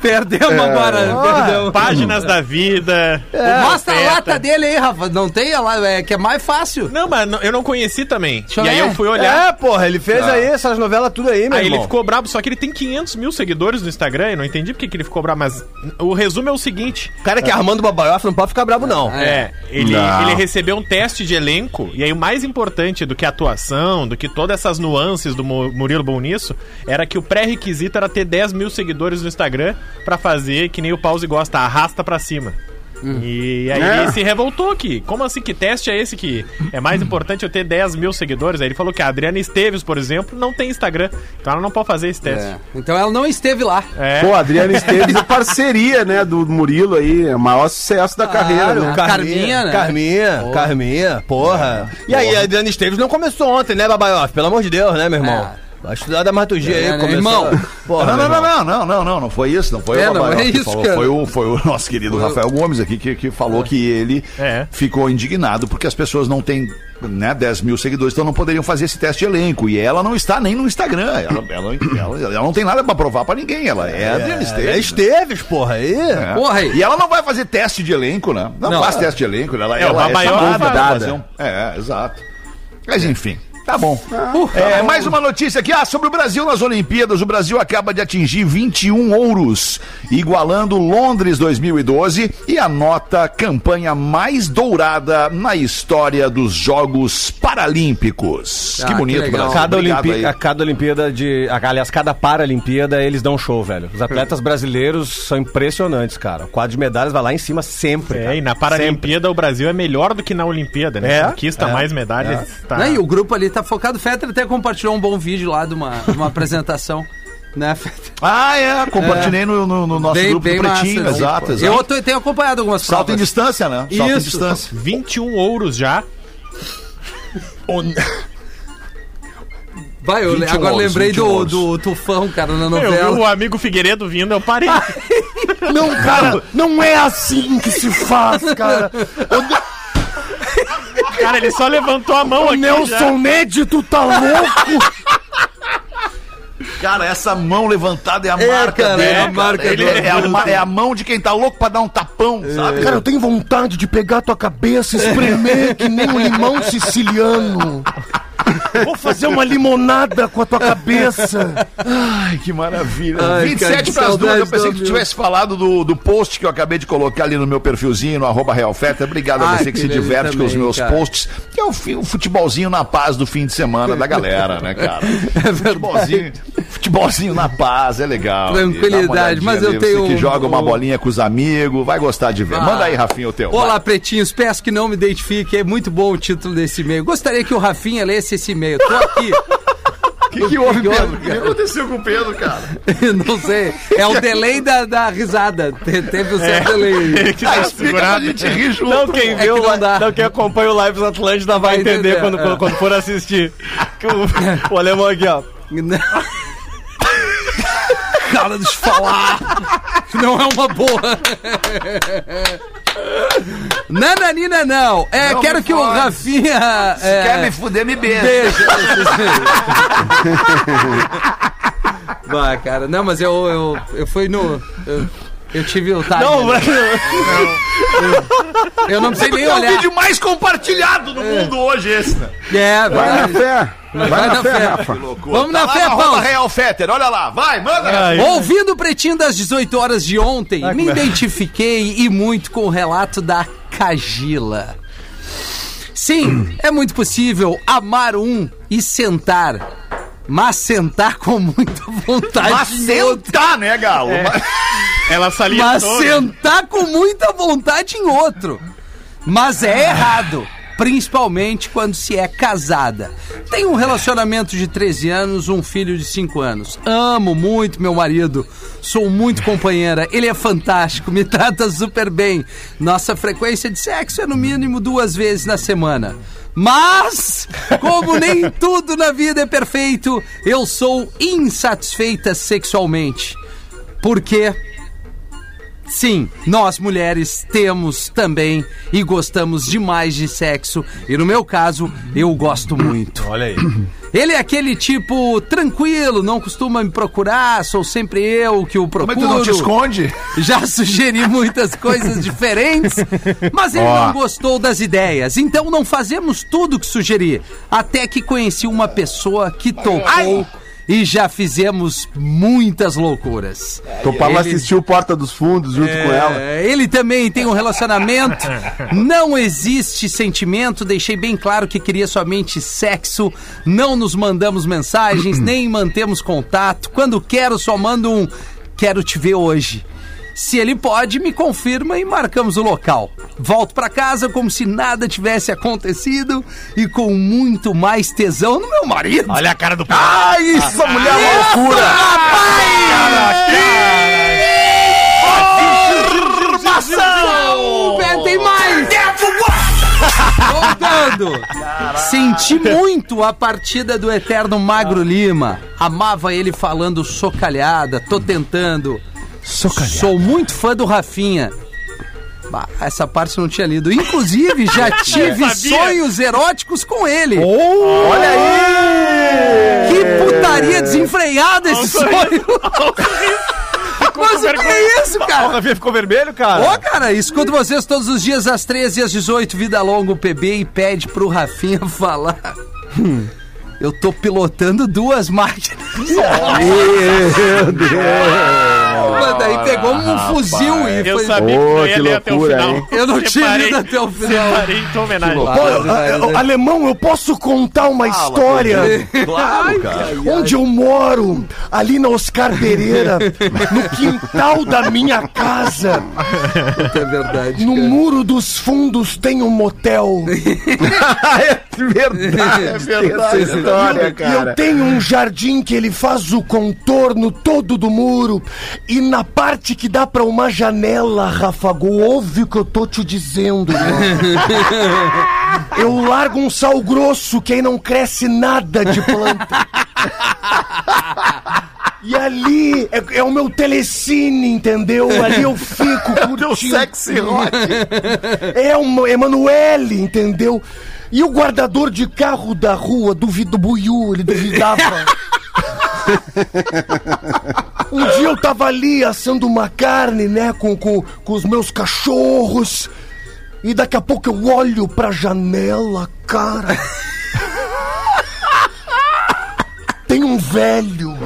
Perdemos agora, perdemos. Páginas da vida. Mostra a lata dele aí, Rafa. Não tem a lata, é que é mais fácil. Não, mas não- eu não conheci também. Deixa e aí ver. eu fui olhar. É, porra, ele fez aí essas novelas tudo aí, meu Aí ele irmão. ficou brabo, só que ele tem 500 mil seguidores no Instagram. Eu não entendi porque que ele ficou brabo, mas o resumo é o seguinte: O cara que é Armando Babaioff não pode ficar brabo, não. É, ele, Não. ele recebeu um teste de elenco, e aí o mais importante do que a atuação, do que todas essas nuances do Mu- Murilo Bonisso, era que o pré-requisito era ter 10 mil seguidores no Instagram pra fazer que nem o Pause gosta, arrasta pra cima. E aí É. ele se revoltou que, como assim, que teste é esse que é mais importante eu ter 10 mil seguidores? Aí ele falou que a Adriana Esteves, por exemplo, não tem Instagram, então ela não pode fazer esse teste. É. Então ela não esteve lá. É. Pô, Adriana Esteves é parceria, né, do Murilo aí, é o maior sucesso da carreira, né? a Carminha, né? Carminha, Porra. Carminha, porra. E aí, a Adriana Esteves não começou ontem, né, Babaioff? Pelo amor de Deus, né, meu irmão? É. Vai estudar da maturgia É, aí, né, começou. irmão? Porra, não, não, não, não, não, não, não foi isso, não foi É, o não, é isso, falou, cara. foi o, foi o nosso querido Rafael Gomes aqui que, que falou que ele É. ficou indignado porque as pessoas não têm né, 10 mil seguidores, então não poderiam fazer esse teste de elenco. E ela não está nem no Instagram. Ela, ela, ela- ela não tem nada pra provar pra ninguém. Ela é, a Adriana É, Esteves. é né? Esteves, porra, aí. É. Porra, aí. E ela não vai fazer teste de elenco, né? Não, Não, faz é. teste de elenco, ela, É, o ela é Babaioff chamada pra faz. fazer um... É, exato. Mas enfim, tá bom. Uh, É, mais uma notícia aqui, ah, sobre o Brasil nas Olimpíadas. O Brasil acaba de atingir 21 ouros, igualando Londres 2012 e anota campanha mais dourada na história dos Jogos Paralímpicos. Ah, que bonito, que. Brasil. Cada, Olimpí- a cada Olimpíada de. Aliás, cada Paralimpíada eles dão show, velho. Os atletas brasileiros são impressionantes, cara. O quadro de medalhas vai lá em cima sempre. É, cara. e na Paralimpíada o Brasil é melhor do que na Olimpíada, né? É, Conquista é, mais medalhas. Tá... Né, E o grupo ali tá focado. O Fetter até compartilhou um bom vídeo lá de uma, de uma apresentação. Né, Fetter? Ah, é, compartilhei no, no- no nosso grupo do Pretinho, massa, né? exato, exato. Eu tô- tenho acompanhado algumas Salto em distância, né? Salto em Isso. distância. 21 ouros já. Vai, eu 21 agora ouros, lembrei 21 do, ouros. do Tufão, cara, na Eu vi novela. o amigo Figueiredo vindo, eu parei. Não, cara, não é assim que se faz, cara. Cara, ele só levantou a mão O aqui. Nelson Ned, tu tá louco? Cara, essa mão levantada é a É, marca cara, dele. é a cara. marca Ele dele. é, é a mão de quem tá louco pra dar um tapão, sabe? Cara, eu tenho vontade de pegar tua cabeça, espremer que nem um limão siciliano. Vou fazer uma limonada com a tua cabeça. Ai, que maravilha. Ai, 27 cara, que para as duas. Eu pensei que tu tivesse falado do, do post que eu acabei de colocar ali no meu perfilzinho, no arroba Realfeta. Obrigado a Ai, você que se diverte com os também, meus cara. posts, que é o, o futebolzinho na paz do fim de semana da galera, né, cara? É futebolzinho, futebolzinho na paz, é legal. Tranquilidade, mas eu ali, tenho Você que um- joga uma um- bolinha com os amigos, vai gostar de ver. Ah. Manda aí, Rafinha, o teu. Olá, pretinhos, peço que não me identifique, é muito bom o título desse e-mail. Gostaria que o Rafinha lesse esse e-mail. Tô aqui. O que, que houve, Pedro? O que aconteceu com o Pedro, cara? não sei. É o delay da, da risada. Te- Teve um É. certo delay. que Ah, tá segurado. gente rir junto. Não, quem É vê que o não dá. não, quem acompanha o Lives Atlântida vai, Vai entender, entender, quando, é. quando, quando for assistir. Que o, o alemão aqui, ó. Cara, deixa eu falar. Não é uma boa. Nananina, não. É, Não quero que o. Rafinha. Se é, quer me fuder, me beija. Beijo. Vai, cara. Não, mas eu, eu, eu fui no. Eu, eu tive o time. Não, ali. eu não sei nem É o olhar. vídeo mais compartilhado do mundo hoje, esse, né? É, Vai na vai. fé. Vai, na, fé, Rafa. Vamos na Tá lá fé, Paulo. Real Fetter, olha lá, vai, manda. Ai, Ouvindo o Pretinho das 18 horas de ontem, me identifiquei e muito com o relato da Cagila. Sim, é muito possível amar um e sentar, mas sentar com muita vontade Mas em outro. sentar, né, Galo? Ela Mas salientou. né? sentar com muita vontade em outro. Mas é errado. Principalmente quando se é casada. Tenho um relacionamento de 13 anos, um filho de 5 anos. Amo muito meu marido. Sou muito companheira. Ele é fantástico, me trata super bem. Nossa frequência de sexo é no mínimo duas vezes na semana. Mas, como nem tudo na vida é perfeito, eu sou insatisfeita sexualmente. Por quê? Sim, nós mulheres temos também e gostamos demais de sexo. E no meu caso, eu gosto muito. Olha aí. Ele é aquele tipo tranquilo, não costuma me procurar, sou sempre eu que o é procuro. que tu não te esconde? Já sugeri muitas coisas diferentes, mas ele Ó. não gostou das ideias. Então não fazemos tudo que sugeri. Até que conheci uma pessoa que topou e já fizemos muitas loucuras. Topava Ele- assistir o Porta dos Fundos junto com ela. É, ele também tem um relacionamento. Não existe sentimento. Deixei bem claro que queria somente sexo. Não nos mandamos mensagens, nem mantemos contato. Quando quero, só mando um quero te ver hoje. Se ele pode, me confirma e marcamos o local. Volto pra casa como se nada tivesse acontecido e com muito mais tesão no meu marido. Olha a cara do Ai, isso, mulher Isso, loucura! Informação! Pé, Tem mais! Voltando! Senti muito a partida do eterno Magro Lima. Amava ele falando socalhada, tô tentando. Sou muito fã do Rafinha. Bah, essa parte eu não tinha lido. Inclusive, já tive sonhos eróticos com ele. Olha aí! Que putaria desenfreada esse sonho! Mas o que é isso, O cara? Rafinha ficou vermelho, cara? Ô, cara, escuto vocês todos os dias às 13 e às 18, Vida Longa, o PB, e pede pro Rafinha falar. Hum, eu tô pilotando duas máquinas. Meu Deus! Mas daí pegou um fuzil e Eu foi... sabia Ô, que não ia que ler até o loucura, final. hein? Eu não tinha lido até o final. Separei em tua homenagem. Pô, loucura. a- a- alemão, eu posso contar uma história Claro, cara. onde eu moro, ali na Oscar Pereira, no quintal da minha casa, É verdade. no muro dos fundos tem um motel. é verdade, é verdade essa história, eu cara. tenho um jardim que ele faz o contorno todo do muro. E na parte que dá pra uma janela, Rafago, ouve o que eu tô te dizendo. Eu largo um sal grosso que aí não cresce nada de planta. E ali é, é o meu telecine, entendeu? Ali eu fico curtindo. Sexy rock. É o Emanuele, entendeu? E o guardador de carro da rua duvido Buiu, ele duvidava. um dia eu tava ali assando uma carne, né, com, com, com os meus cachorros. E daqui a pouco eu olho pra janela, cara. Tem um velho.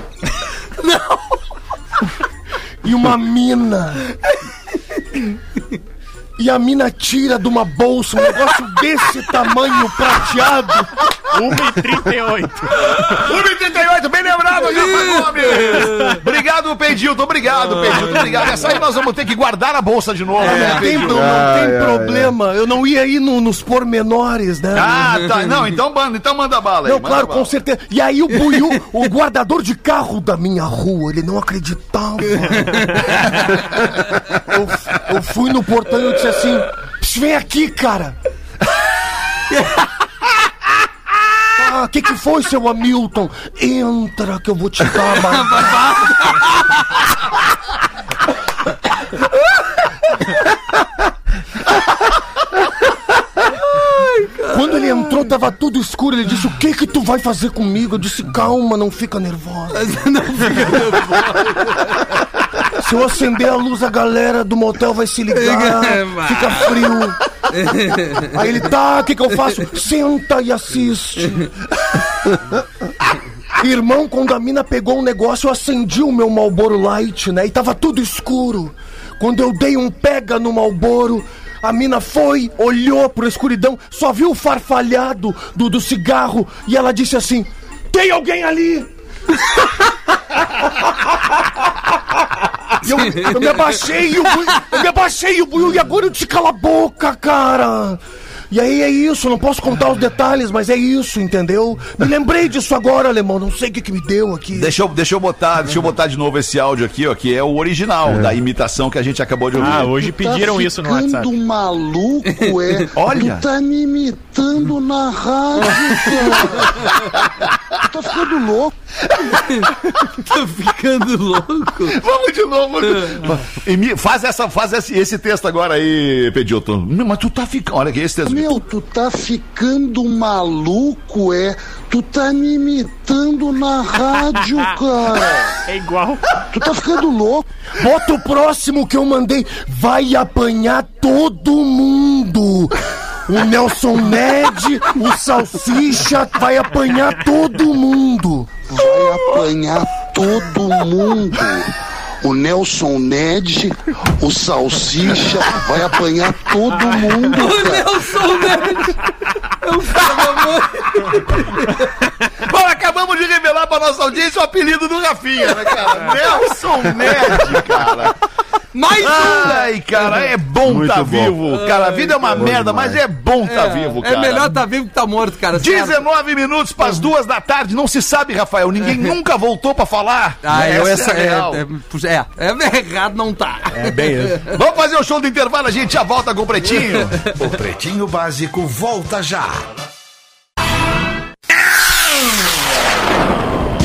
Não! E uma mina. E a mina tira de uma bolsa um negócio desse tamanho prateado. 1h38. 1h38, bem lembrado, Rafa. Obrigado, Pedilton. Obrigado, Pedilton. Obrigado. Essa aí nós vamos ter que guardar na bolsa de novo, né, Não tem, Pedilton? não tem ai, problema, eu não ia ir no- nos pormenores, né? Ah, tá. Não, então manda, então manda bala aí. Não, manda claro, bala. com certeza. E aí o Buiu, o guardador de carro da minha rua, ele não acreditava. eu, eu fui no portão e eu disse assim: "Psh, vem aqui, cara. Ah, o que, que foi, seu Hamilton? Entra que eu vou te dar uma Quando ele entrou, tava tudo escuro. Ele disse: O que que tu vai fazer comigo? Eu disse: Calma, não fica nervosa. Não fica nervoso. Se eu acender a luz, a galera do motel vai se ligar. Fica frio. Aí ele: Tá, o que que eu faço? Senta e assiste. Irmão, quando a mina pegou um negócio, eu acendi o meu Malboro Light, né? E tava tudo escuro. Quando eu dei um pega no Malboro, a mina foi, olhou pra escuridão, só viu o farfalhado do, do cigarro e ela disse assim: Tem alguém ali? E eu, eu me abaixei e o Buiu, eu me abaixei o Buiu, e agora eu te cala a boca, cara. E aí é isso, não posso contar os detalhes, mas é isso, entendeu? Me lembrei disso agora, alemão, não sei o que, que me deu aqui. Deixa eu, deixa, eu botar, deixa eu botar de novo esse áudio aqui, ó, que é o original da imitação que a gente acabou de ouvir. Ah, hoje pediram isso no WhatsApp. Maluco, é? Olha. Tu tá me imitando na rádio, cara. Tá ficando louco. Tô ficando louco. Vamos de novo. Emi- Faz, essa, faz esse, esse texto agora aí, Pedilton. Não, Mas tu tá ficando. Olha aqui esse texto. Meu, tu tá ficando maluco, é? Tu tá me imitando na rádio, cara. É igual. Tu tá ficando louco. Bota o próximo que eu mandei. Vai apanhar todo mundo. O Nelson Ned, o Salsicha, vai apanhar todo mundo. Vai apanhar todo mundo. O Nelson Ned, o Salsicha, vai apanhar todo mundo, cara. Nelson Ned. Eu Bom, acabamos de pra nossa audiência o apelido do Rafinha, né, cara? Nelson Ned, cara. Mais um! Ai, cara, é bom Muito tá bom. vivo. Cara, a vida é uma merda, mas é bom tá vivo, cara. É melhor tá vivo que tá morto, cara. certo? 19 minutos para as duas da tarde, não se sabe, Rafael. Ninguém nunca voltou pra falar. Ah, eu essa é, a real. é, é, é, é errado não tá. É bem isso. Vamos fazer o show do intervalo, a gente já volta com o Pretinho. O Pretinho Básico volta já.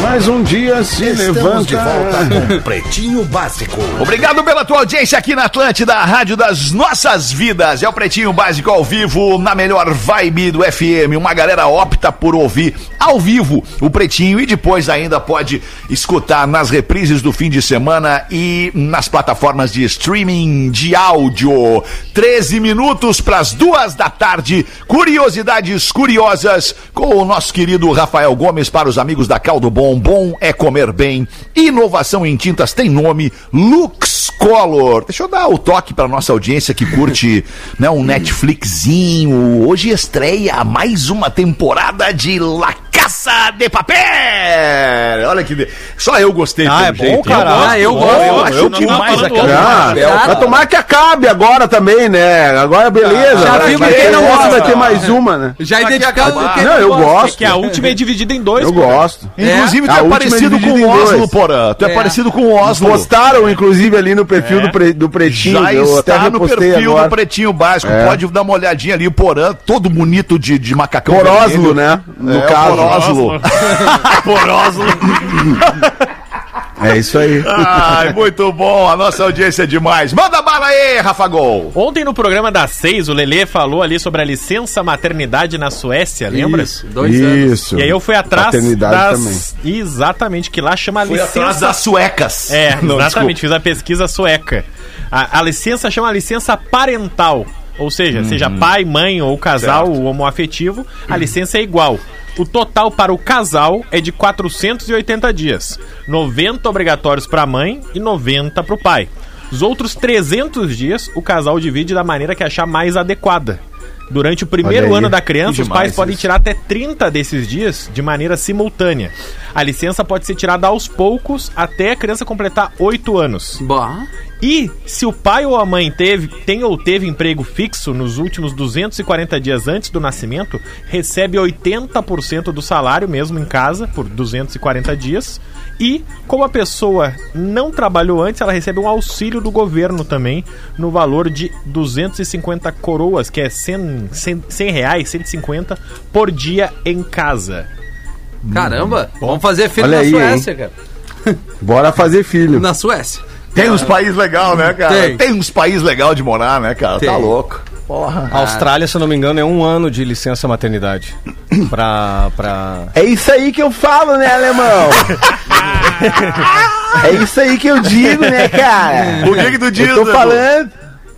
Mais um dia se Estamos levanta. de volta com Pretinho Básico. Obrigado pela tua audiência aqui na Atlântida, a rádio das nossas vidas. É o Pretinho Básico ao vivo, na melhor vibe do FM. Uma galera opta por ouvir ao vivo o Pretinho e depois ainda pode escutar nas reprises do fim de semana e nas plataformas de streaming de áudio. 13 minutos para as duas da tarde. Curiosidades curiosas com o nosso querido Rafael Gomes para os amigos da Caldo Bom. Bom é comer bem. Inovação em tintas tem nome Lux Color. Deixa eu dar o toque para nossa audiência que curte né, um Netflixinho. Hoje estreia mais uma temporada de La Caça de Papel. Olha que só eu gostei. Ah, é bom, cara. Ah, eu Eu, gosto. eu acho Eu não demais tava a falando Caça Ah, de Papel. vai tomar que acabe agora também, né? Agora beleza. Já vimos quem ter não gosta. vai ter mais uma, né? Já que identificamos quem Não, eu gosto. Que a última é dividida em dois. Eu gosto. Inclusive, tu A é parecido é com o Oslo. Porã. Tu é, É. parecido com o Oslo. Postaram, inclusive, ali no perfil do, pre- do Pretinho. Já eu até está no perfil agora. do Pretinho Básico. É. Pode dar uma olhadinha ali, o Porã, todo bonito de, de macacão. Por. Oslo, né? No é, caso. Por Oslo. por Oslo. É isso aí. Ai, muito bom. A nossa audiência é demais. Manda bala aí, Rafa Gol. Ontem no programa das seis, o Lelê falou ali sobre a licença maternidade na Suécia, lembra? Isso, dois anos. Isso. E aí eu fui atrás Paternidade das... Exatamente, que lá chama Fui licença... atrás das suecas. É, Não, exatamente, fiz a pesquisa sueca. A, a licença chama licença parental. Ou seja, seja pai, mãe ou casal homoafetivo, a licença é igual. O total para o casal é de 480 dias. 90 obrigatórios para a mãe e 90 para o pai. Os outros 300 dias o casal divide da maneira que achar mais adequada. Durante o primeiro ano da criança, os pais podem tirar até 30 desses dias de maneira simultânea. A licença pode ser tirada aos poucos até a criança completar 8 anos. Bah. E se o pai ou a mãe teve, tem ou teve emprego fixo nos últimos 240 dias antes do nascimento, recebe 80% do salário mesmo em casa por 240 dias. E como a pessoa não trabalhou antes, ela recebe um auxílio do governo também no valor de 250 coroas, que é 100, 100, 100 reais, 150 por dia em casa. Caramba, vamos fazer filho Olha na aí, Suécia, cara. Bora fazer filho. Na Suécia. Tem uns países legais, né, cara? Tem. Tem, uns países legais de morar, né, cara? Tá Tem. louco. Porra. A Austrália, se eu não me engano, é um ano de licença maternidade. Pra. pra... É isso aí que eu falo, né, alemão? é isso aí que eu digo, né, cara? O que que tu diz, Eu tô falando.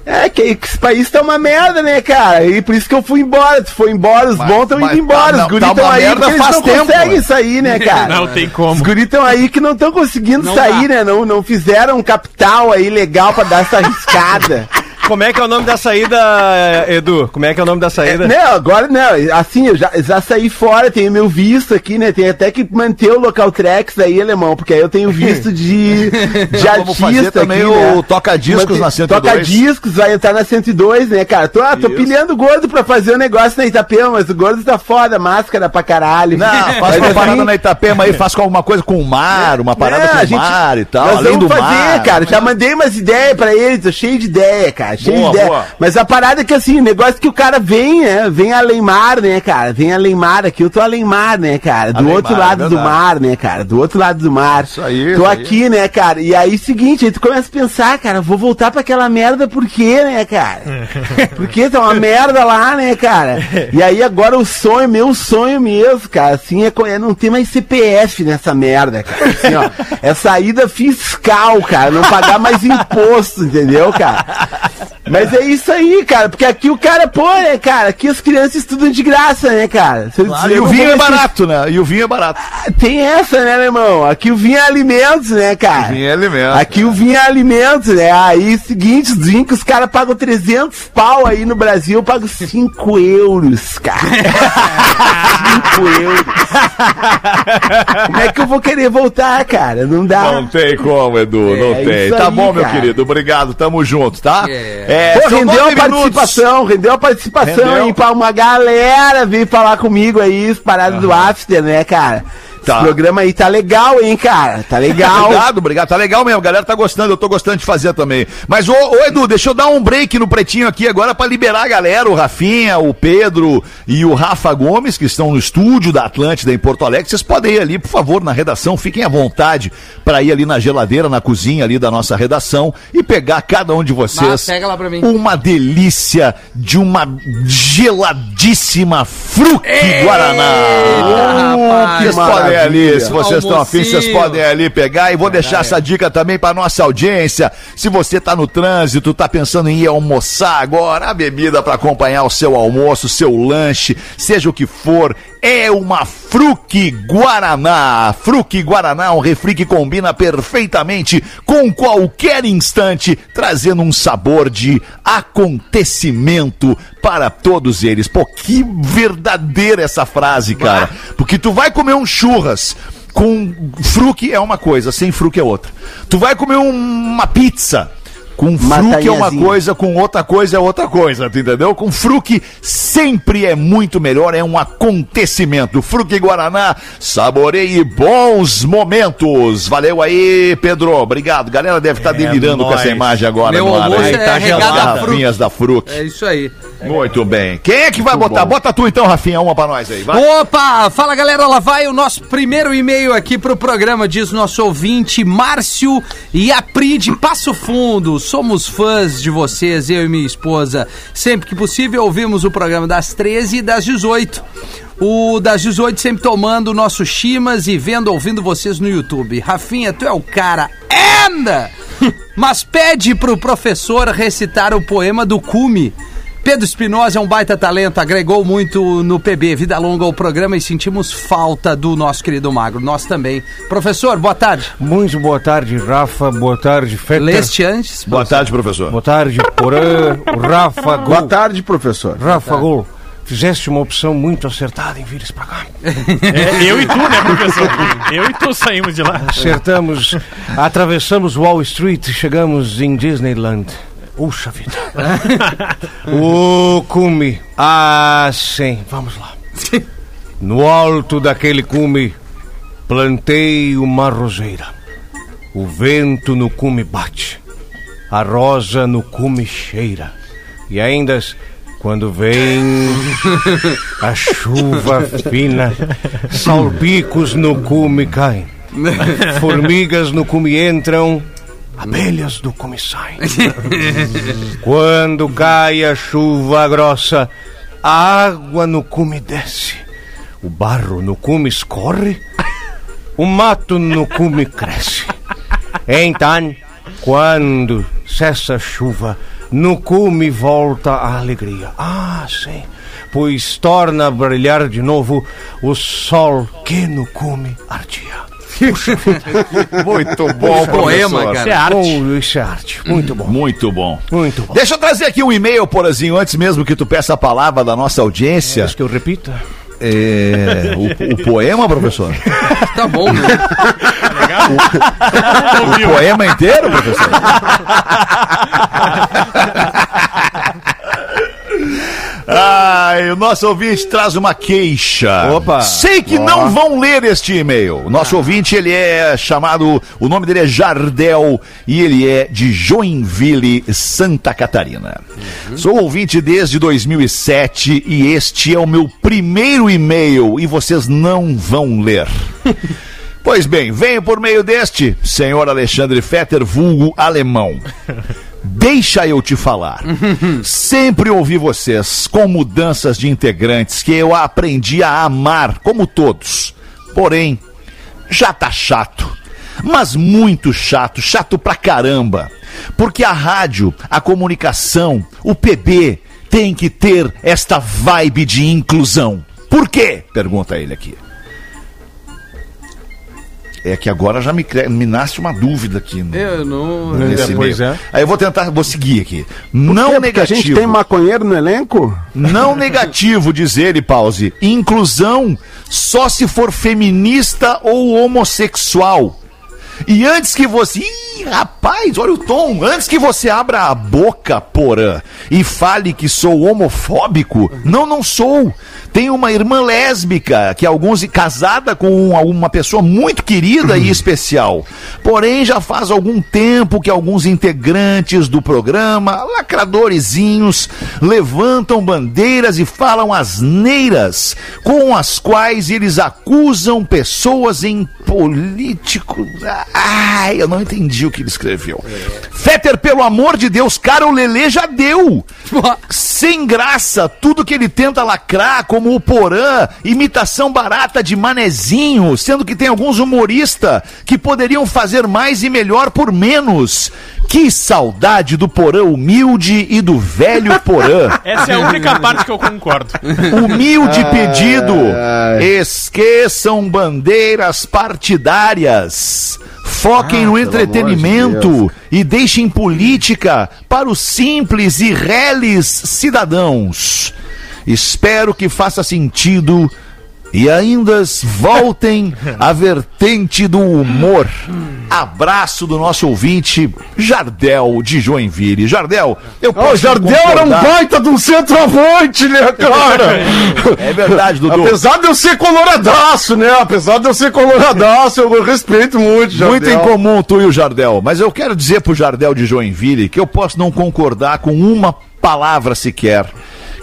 É que, que esse país tá uma merda, né, cara? E por isso que eu fui embora. Tu foi embora, os Mas- bons estão indo embora. tá- não, os guris tá estão uma aí porque eles não tempo, conseguem né? sair, né, cara? Não tem como. Os guris estão aí que não estão conseguindo Não sair, dá. né? Não, não fizeram um capital aí legal pra dar essa arriscada. Como é que é o nome da saída, Edu? Como é que é o nome da saída? Não, agora não. Assim, eu já, já saí fora, tenho meu visto aqui, né? Tem até que manter o local tracks aí, alemão, porque aí eu tenho visto de, de Vamos fazer artista também aqui, o né? toca-discos na 102. Toca-discos, vai entrar na 102, né, cara? Tô, ah, tô pilhando o gordo pra fazer o negócio na Itapema, mas o gordo tá foda, máscara pra caralho. Não, faz uma assim, parada na Itapema aí, faz com alguma coisa com o mar, uma parada é, com a o gente- mar e tal, Nós além vamos do fazer, mar. cara. Já mandei umas ideias pra ele, tô cheio de ideia, cara. Cheio Boa, de ideia. boa. Mas a parada é que assim, o negócio é que o cara vem, né? Vem além mar, né, cara? Vem além mar aqui. Eu tô além mar, né, cara? Do outro é lado do verdade. mar, né, cara? Do outro lado do mar. Isso aí, Tô isso aí. aqui, né, cara? E aí, seguinte, aí tu começa a pensar, cara, vou voltar pra aquela merda por quê, né, cara? Porque tá uma merda lá, né, cara? E aí agora o sonho, meu sonho mesmo, cara, assim, é, é não ter mais CPF nessa merda, cara. Assim, ó, é saída fiscal, cara, não pagar mais imposto, entendeu, cara? Mas é isso aí, cara, porque aqui o cara, pô, né, cara, aqui as crianças estudam de graça, né, cara? Eu dizer, E o vinho é nesse- barato, né? E o vinho é barato. Tem essa, né, meu irmão? Aqui o vinho é alimentos, né, cara? Vinho é alimento. Aqui o vinho é alimentos, né? Aí, seguinte, os vinhos que os caras pagam 300 pau aí no Brasil, eu pago 5 euros, cara. 5 euros. Como é que eu vou querer voltar, cara? Não dá. Não tem como, Edu, É não tem. Tá aí, bom, meu cara. querido. Obrigado, tamo junto, tá? É. Pô, são rendeu a participação, rendeu a participação, Rendeu. Pra uma galera vir falar comigo aí, as paradas do After, né, cara? Tá. Esse programa aí tá legal, hein, cara? Tá legal. Obrigado, obrigado. Tá legal mesmo. A galera tá gostando. Eu tô gostando de fazer também. Mas, ô, ô, Edu, deixa eu dar um break no pretinho aqui agora pra liberar a galera. O Rafinha, o Pedro e o Rafa Gomes, que estão no estúdio da Atlântida em Porto Alegre. Vocês podem ir ali, por favor, na redação. Fiquem à vontade pra ir ali na geladeira, na cozinha ali da nossa redação e pegar cada um de vocês. Ah, pega lá pra mim. Uma delícia de uma geladíssima Fruc Guaraná. rapaz. Vocês podem ali, se vocês estão afim, vocês podem ali pegar e vou deixar essa dica também para nossa audiência. Se você tá no trânsito, tá pensando em ir almoçar agora, a bebida para acompanhar o seu almoço, seu lanche, seja o que for, é uma Fruc Guaraná. Fruc Guaraná, um refri que combina perfeitamente com qualquer instante, trazendo um sabor de acontecimento para todos eles. Pô, que verdadeira essa frase, cara. Porque tu vai comer um churras com fruque é uma coisa, sem fruque é outra. Tu vai comer um- uma pizza com fruque é uma coisa, com outra coisa é outra coisa, tu entendeu? Com fruque sempre é muito melhor, é um acontecimento. Fruque Guaraná, saboreie bons momentos. Valeu aí, Pedro. Obrigado. Galera deve estar delirando com essa imagem agora Meu no ar, almoço hein? é Tá regado gelado. a fruta. Garrafinhas da Fruc. É isso aí. Muito bem. Quem é que vai botar? Bota tu então, Rafinha, uma pra nós aí. Vai. Opa! Fala galera, lá vai o nosso primeiro e-mail aqui pro programa, diz nosso ouvinte Márcio e Apri de Passo Fundo. Somos fãs de vocês, eu e minha esposa. Sempre que possível ouvimos o programa das 13 e das 18. O das 18 sempre tomando o nosso chimas e vendo, ouvindo vocês no YouTube. Rafinha, tu é o cara. Anda! Mas pede pro professor recitar o poema do Cume. Pedro Espinosa é um baita talento, agregou muito no PB, vida longa ao programa e sentimos falta do nosso querido Magro. Nós também. Professor, boa tarde. Muito boa tarde, Rafa. Boa tarde, Fetter. Leste antes? Boa tarde, professor. Boa tarde, Porã. Rafa Gol. Boa tarde, professor. Rafa Gol. Fizeste uma opção muito acertada em vires pra cá. É, eu e tu, né, professor? Eu e tu saímos de lá. Acertamos, atravessamos Wall Street e chegamos em Disneyland. Puxa vida. o cume. Ah, sim. Vamos lá. No alto daquele cume, plantei uma roseira. O vento no cume bate. A rosa no cume cheira. E ainda, quando vem a chuva fina, salpicos no cume caem. Formigas no cume entram, abelhas do cume saem. Quando cai a chuva grossa, a água no cume desce. O barro no cume escorre, o mato no cume cresce. Então, quando cessa a chuva, no cume volta a alegria. Ah, sim, pois torna a brilhar de novo o sol que no cume ardia. Muito bom, Poema, professor. cara. É arte. Bom, isso é arte. Muito bom. Muito bom. Muito bom. Deixa eu trazer aqui um e-mail, Porazinho, antes mesmo que tu peça a palavra da nossa audiência. Quer que eu repita? É, o, o poema, professor? Tá bom, né? O poema inteiro, professor? Ai, o nosso ouvinte traz uma queixa. Opa. Sei que não vão ler este e-mail. O nosso ouvinte, ele é chamado, o nome dele é Jardel e ele é de Joinville, Santa Catarina. Sou ouvinte desde 2007 e este é o meu primeiro e-mail e vocês não vão ler. Pois bem, venho por meio deste, senhor Alexandre Fetter, vulgo alemão. Deixa eu te falar. Sempre ouvi vocês com mudanças de integrantes que eu aprendi a amar, como todos. Porém, já tá chato. Mas muito chato, chato pra caramba. Porque a rádio, a comunicação, o PB tem que ter esta vibe de inclusão. Por quê? Pergunta ele aqui. É que agora já me, cre- me nasce uma dúvida aqui. No, Eu não. nesse Pois meio. é. Aí eu vou tentar, vou seguir aqui. Não É porque a negativo. gente tem maconheiro no elenco? Não negativo, diz ele, pause. Inclusão só se for feminista ou homossexual. E antes que você. Ih, rapaz, olha o tom. Antes que você abra a boca, porã, e fale que sou homofóbico, não, não sou. Tenho uma irmã lésbica, que alguns casada com uma pessoa muito querida e especial. Porém, já faz algum tempo que alguns integrantes do programa, lacradorezinhos, levantam bandeiras e falam asneiras com as quais eles acusam pessoas em político. Ai, eu não entendi o que ele escreveu. Fetter, pelo amor de Deus, cara, o Lelê já deu. Sem graça, tudo que ele tenta lacrar, como o Porã, imitação barata de manezinho, sendo que tem alguns humoristas que poderiam fazer mais e melhor por menos. Que saudade do Porã humilde e do velho Porã. Essa é a única parte que eu concordo. Humilde pedido. Esqueçam bandeiras partidárias. Foquem Ah, no de entretenimento Deus. e deixem política para os simples e reles cidadãos. Espero que faça sentido e ainda voltem à vertente do humor. Abraço do nosso ouvinte, Jardel de Joinville. Jardel, eu posso o Jardel era um baita de um centroavante, né, cara? É verdade, Dudu. Apesar de eu ser coloradaço, né? Apesar de eu ser coloradaço, eu respeito muito, Jardel. Muito em comum tu e o Jardel, mas eu quero dizer pro Jardel de Joinville que eu posso não concordar com uma palavra sequer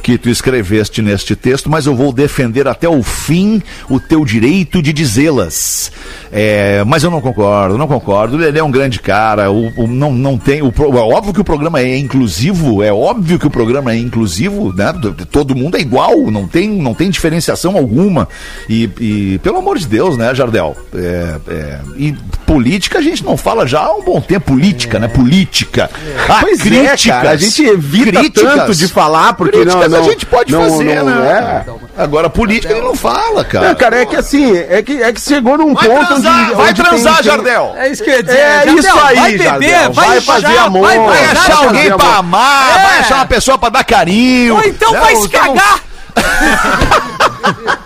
que tu escreveste neste texto, mas eu vou defender até o fim o teu direito de dizê-las. É, mas eu não concordo, não concordo. Ele é um grande cara, o, o- não, não tem. O, é óbvio que o programa é inclusivo, é óbvio que o programa é inclusivo, né? Todo mundo é igual, não tem, não tem diferenciação alguma. E, e, pelo amor de Deus, né, Jardel? É, é, e política a gente não fala já há um bom tempo. Política, né? Política. Ah, Pois é, cara, a gente evita tanto de falar, porque não- não- a gente pode não- fazer, não né? Agora, política ele não fala, cara. Não, cara, é que assim, é que, é que chegou num Vai ponto transar, onde. vai onde transar, tem- Jardel. É isso que eu ia dizer. É Jardel, isso aí, vai beber, Jardel. vai, Vai fazer amor, vai, Vai achar alguém pra amar, É. vai achar uma pessoa pra dar carinho. Ou então Não, vai se então não- cagar.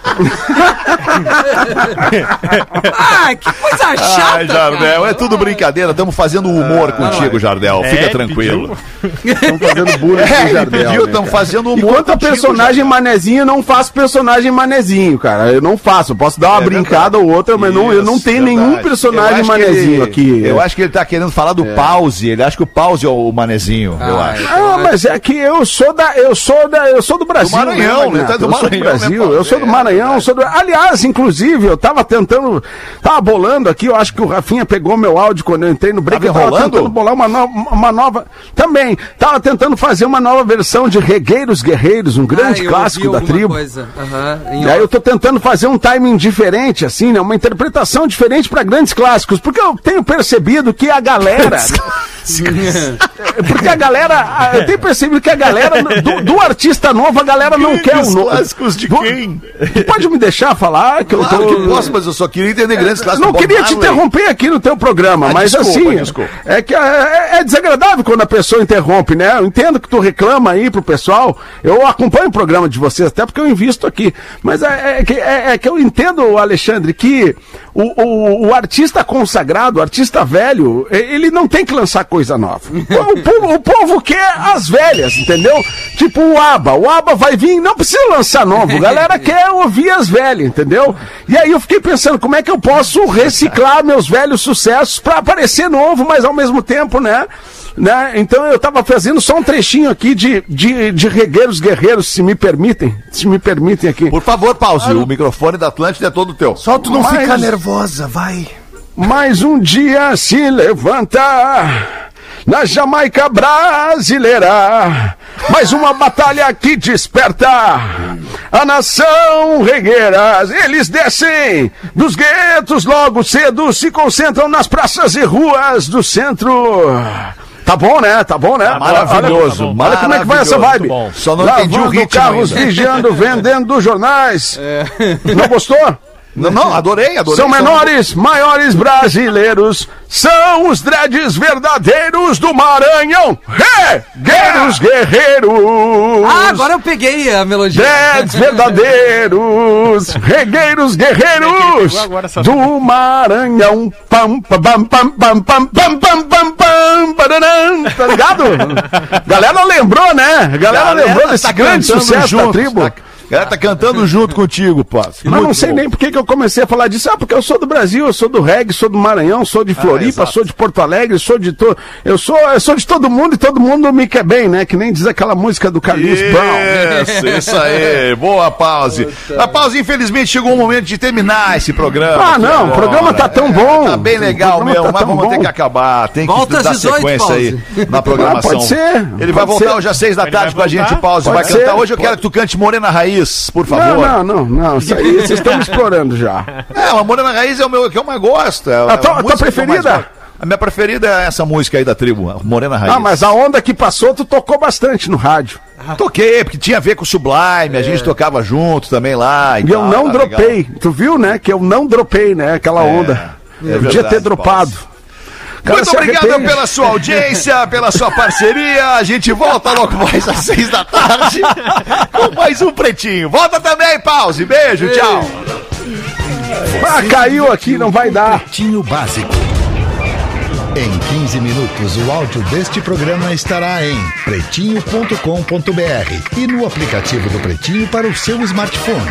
ah, que coisa chata, Ai, Jardel, cara. é tudo brincadeira. Estamos fazendo humor contigo, Jardel. Fica É, tranquilo. Estão fazendo bullying com o É, Jardel. né, estamos cara? fazendo humor. quanto a contigo, personagem manezinho, eu não faço personagem manezinho, cara. Eu não faço. Eu posso dar uma É brincada verdade. ou outra, mas não, eu não Isso, tenho verdade. nenhum Eu personagem manezinho ele- aqui. Eu acho que ele tá querendo falar do pause. Ele acha que o pause é o manezinho, eu Ah, acho. Ah, mas é que eu sou da, eu sou da, eu sou do Brasil. Maranhão, né, né? Tá do eu sou do Maranhão, Brasil, né, eu sou do É, Maranhão, sou do... Aliás, inclusive, eu tava tentando, tava bolando aqui, eu acho que o Rafinha pegou meu áudio quando eu entrei no break, Tava eu tava tentando bolar uma nova, uma nova, também, tava tentando fazer uma nova versão de Regueiros Guerreiros, um grande Ah, clássico da tribo. Em E aí eu tô tentando fazer um timing diferente, assim, né? Uma interpretação diferente para grandes clássicos, porque eu tenho percebido que a galera. porque a galera. Eu tenho percebido que a galera. Do, do artista novo, a galera não quer o novo. clássicos de quem? Tu pode me deixar falar que Claro eu tô. que posso, mas eu só queria entender grandes Eu clássicos. não queria te interromper aqui no teu programa, Ah, mas desculpa, assim, desculpa. é que é, é desagradável quando a pessoa interrompe, né? Eu entendo que tu reclama aí pro pessoal, eu acompanho o programa de vocês, até porque eu invisto aqui, mas é, é que, é- é que eu entendo, Alexandre, que o, o, o artista consagrado, o artista velho, ele não tem que lançar coisa nova. O, povo, o povo quer as velhas, entendeu? Tipo o ABBA, o ABBA vai vir, não precisa lançar novo, a galera quer ouvir as velhas, entendeu? E aí eu fiquei pensando, como é que eu posso reciclar meus velhos sucessos pra aparecer novo, mas ao mesmo tempo, né? Né? Então eu tava fazendo só um trechinho aqui de, de, de Regueiros Guerreiros, se me permitem, se me permitem aqui. Por favor, pause. O microfone da Atlântida é todo teu. Só tu não Mas- fica nervosa, vai. Mais um dia se levanta na Jamaica brasileira. Mais uma batalha que desperta a nação regueiras. Eles descem dos guetos logo cedo, se concentram nas praças e ruas do centro. Tá bom, né? Tá bom, né? maravilhoso, Olha, olha como é que vai essa vibe. Só não entendi o Lavando ritmo carros, ainda. vigiando, vendendo jornais. É. Não gostou? Não, não, adorei, adorei. São menores, maiores brasileiros, são os dreads verdadeiros do Maranhão. Regueiros guerreiros. Ah, agora eu peguei a melodia. Dreads verdadeiros, regueiros guerreiros do Maranhão. Pam, pam, pam, pam, pam, pam, pam, pam, pam, pam, pararam. Tá ligado? Galera lembrou, né? Galera, lembrou desse tá grande sucesso junto, da tribo. Tá, a galera tá cantando junto contigo, Paz. Mas não sei nem por que que eu comecei a falar disso. Ah, porque eu sou do Brasil, eu sou do reggae, sou do Maranhão, sou de Floripa, exato. sou de Porto Alegre, sou de to... eu sou eu sou de todo mundo e todo mundo me quer bem, né? Que nem diz aquela música do Carlinhos Brown. Isso, isso aí. Boa, Pause. A Pause, infelizmente, chegou o momento de terminar esse programa. Ah, não, o programa tá tão bom. Tá bem legal mesmo, tá mas vamos ter bom. que acabar. Tem que Volta dar 18, sequência aí na programação. Ah, pode ser, Ele vai pode voltar ser. hoje às seis da tarde com vai a gente? Pause. Pode Vai ser, cantar. Hoje eu pode. quero que tu cante Morena Raiz, por favor. Não, não, não, não. Isso aí vocês estão explorando já. É, a Morena Raiz é o meu, que eu mais gosto. É A tua- a a tua eu preferida? A minha preferida é essa música aí da tribo, Morena Raiz. Ah, mas a onda que passou, tu tocou bastante no rádio. Toquei, porque tinha a ver com o Sublime, a gente tocava junto também lá. E eu tal, não tá legal. dropei. Tu viu, né? Que eu não dropei, né? Aquela onda. é eu podia verdade, ter dropado. Muito obrigado pela sua audiência, pela sua parceria. A gente volta logo mais às seis da tarde com mais um Pretinho. Volta também, pause. Beijo, tchau. Ah, caiu aqui, não vai dar. Pretinho Básico. Em 15 minutos, o áudio deste programa estará em pretinho.com.br e no aplicativo do Pretinho para o seu smartphone.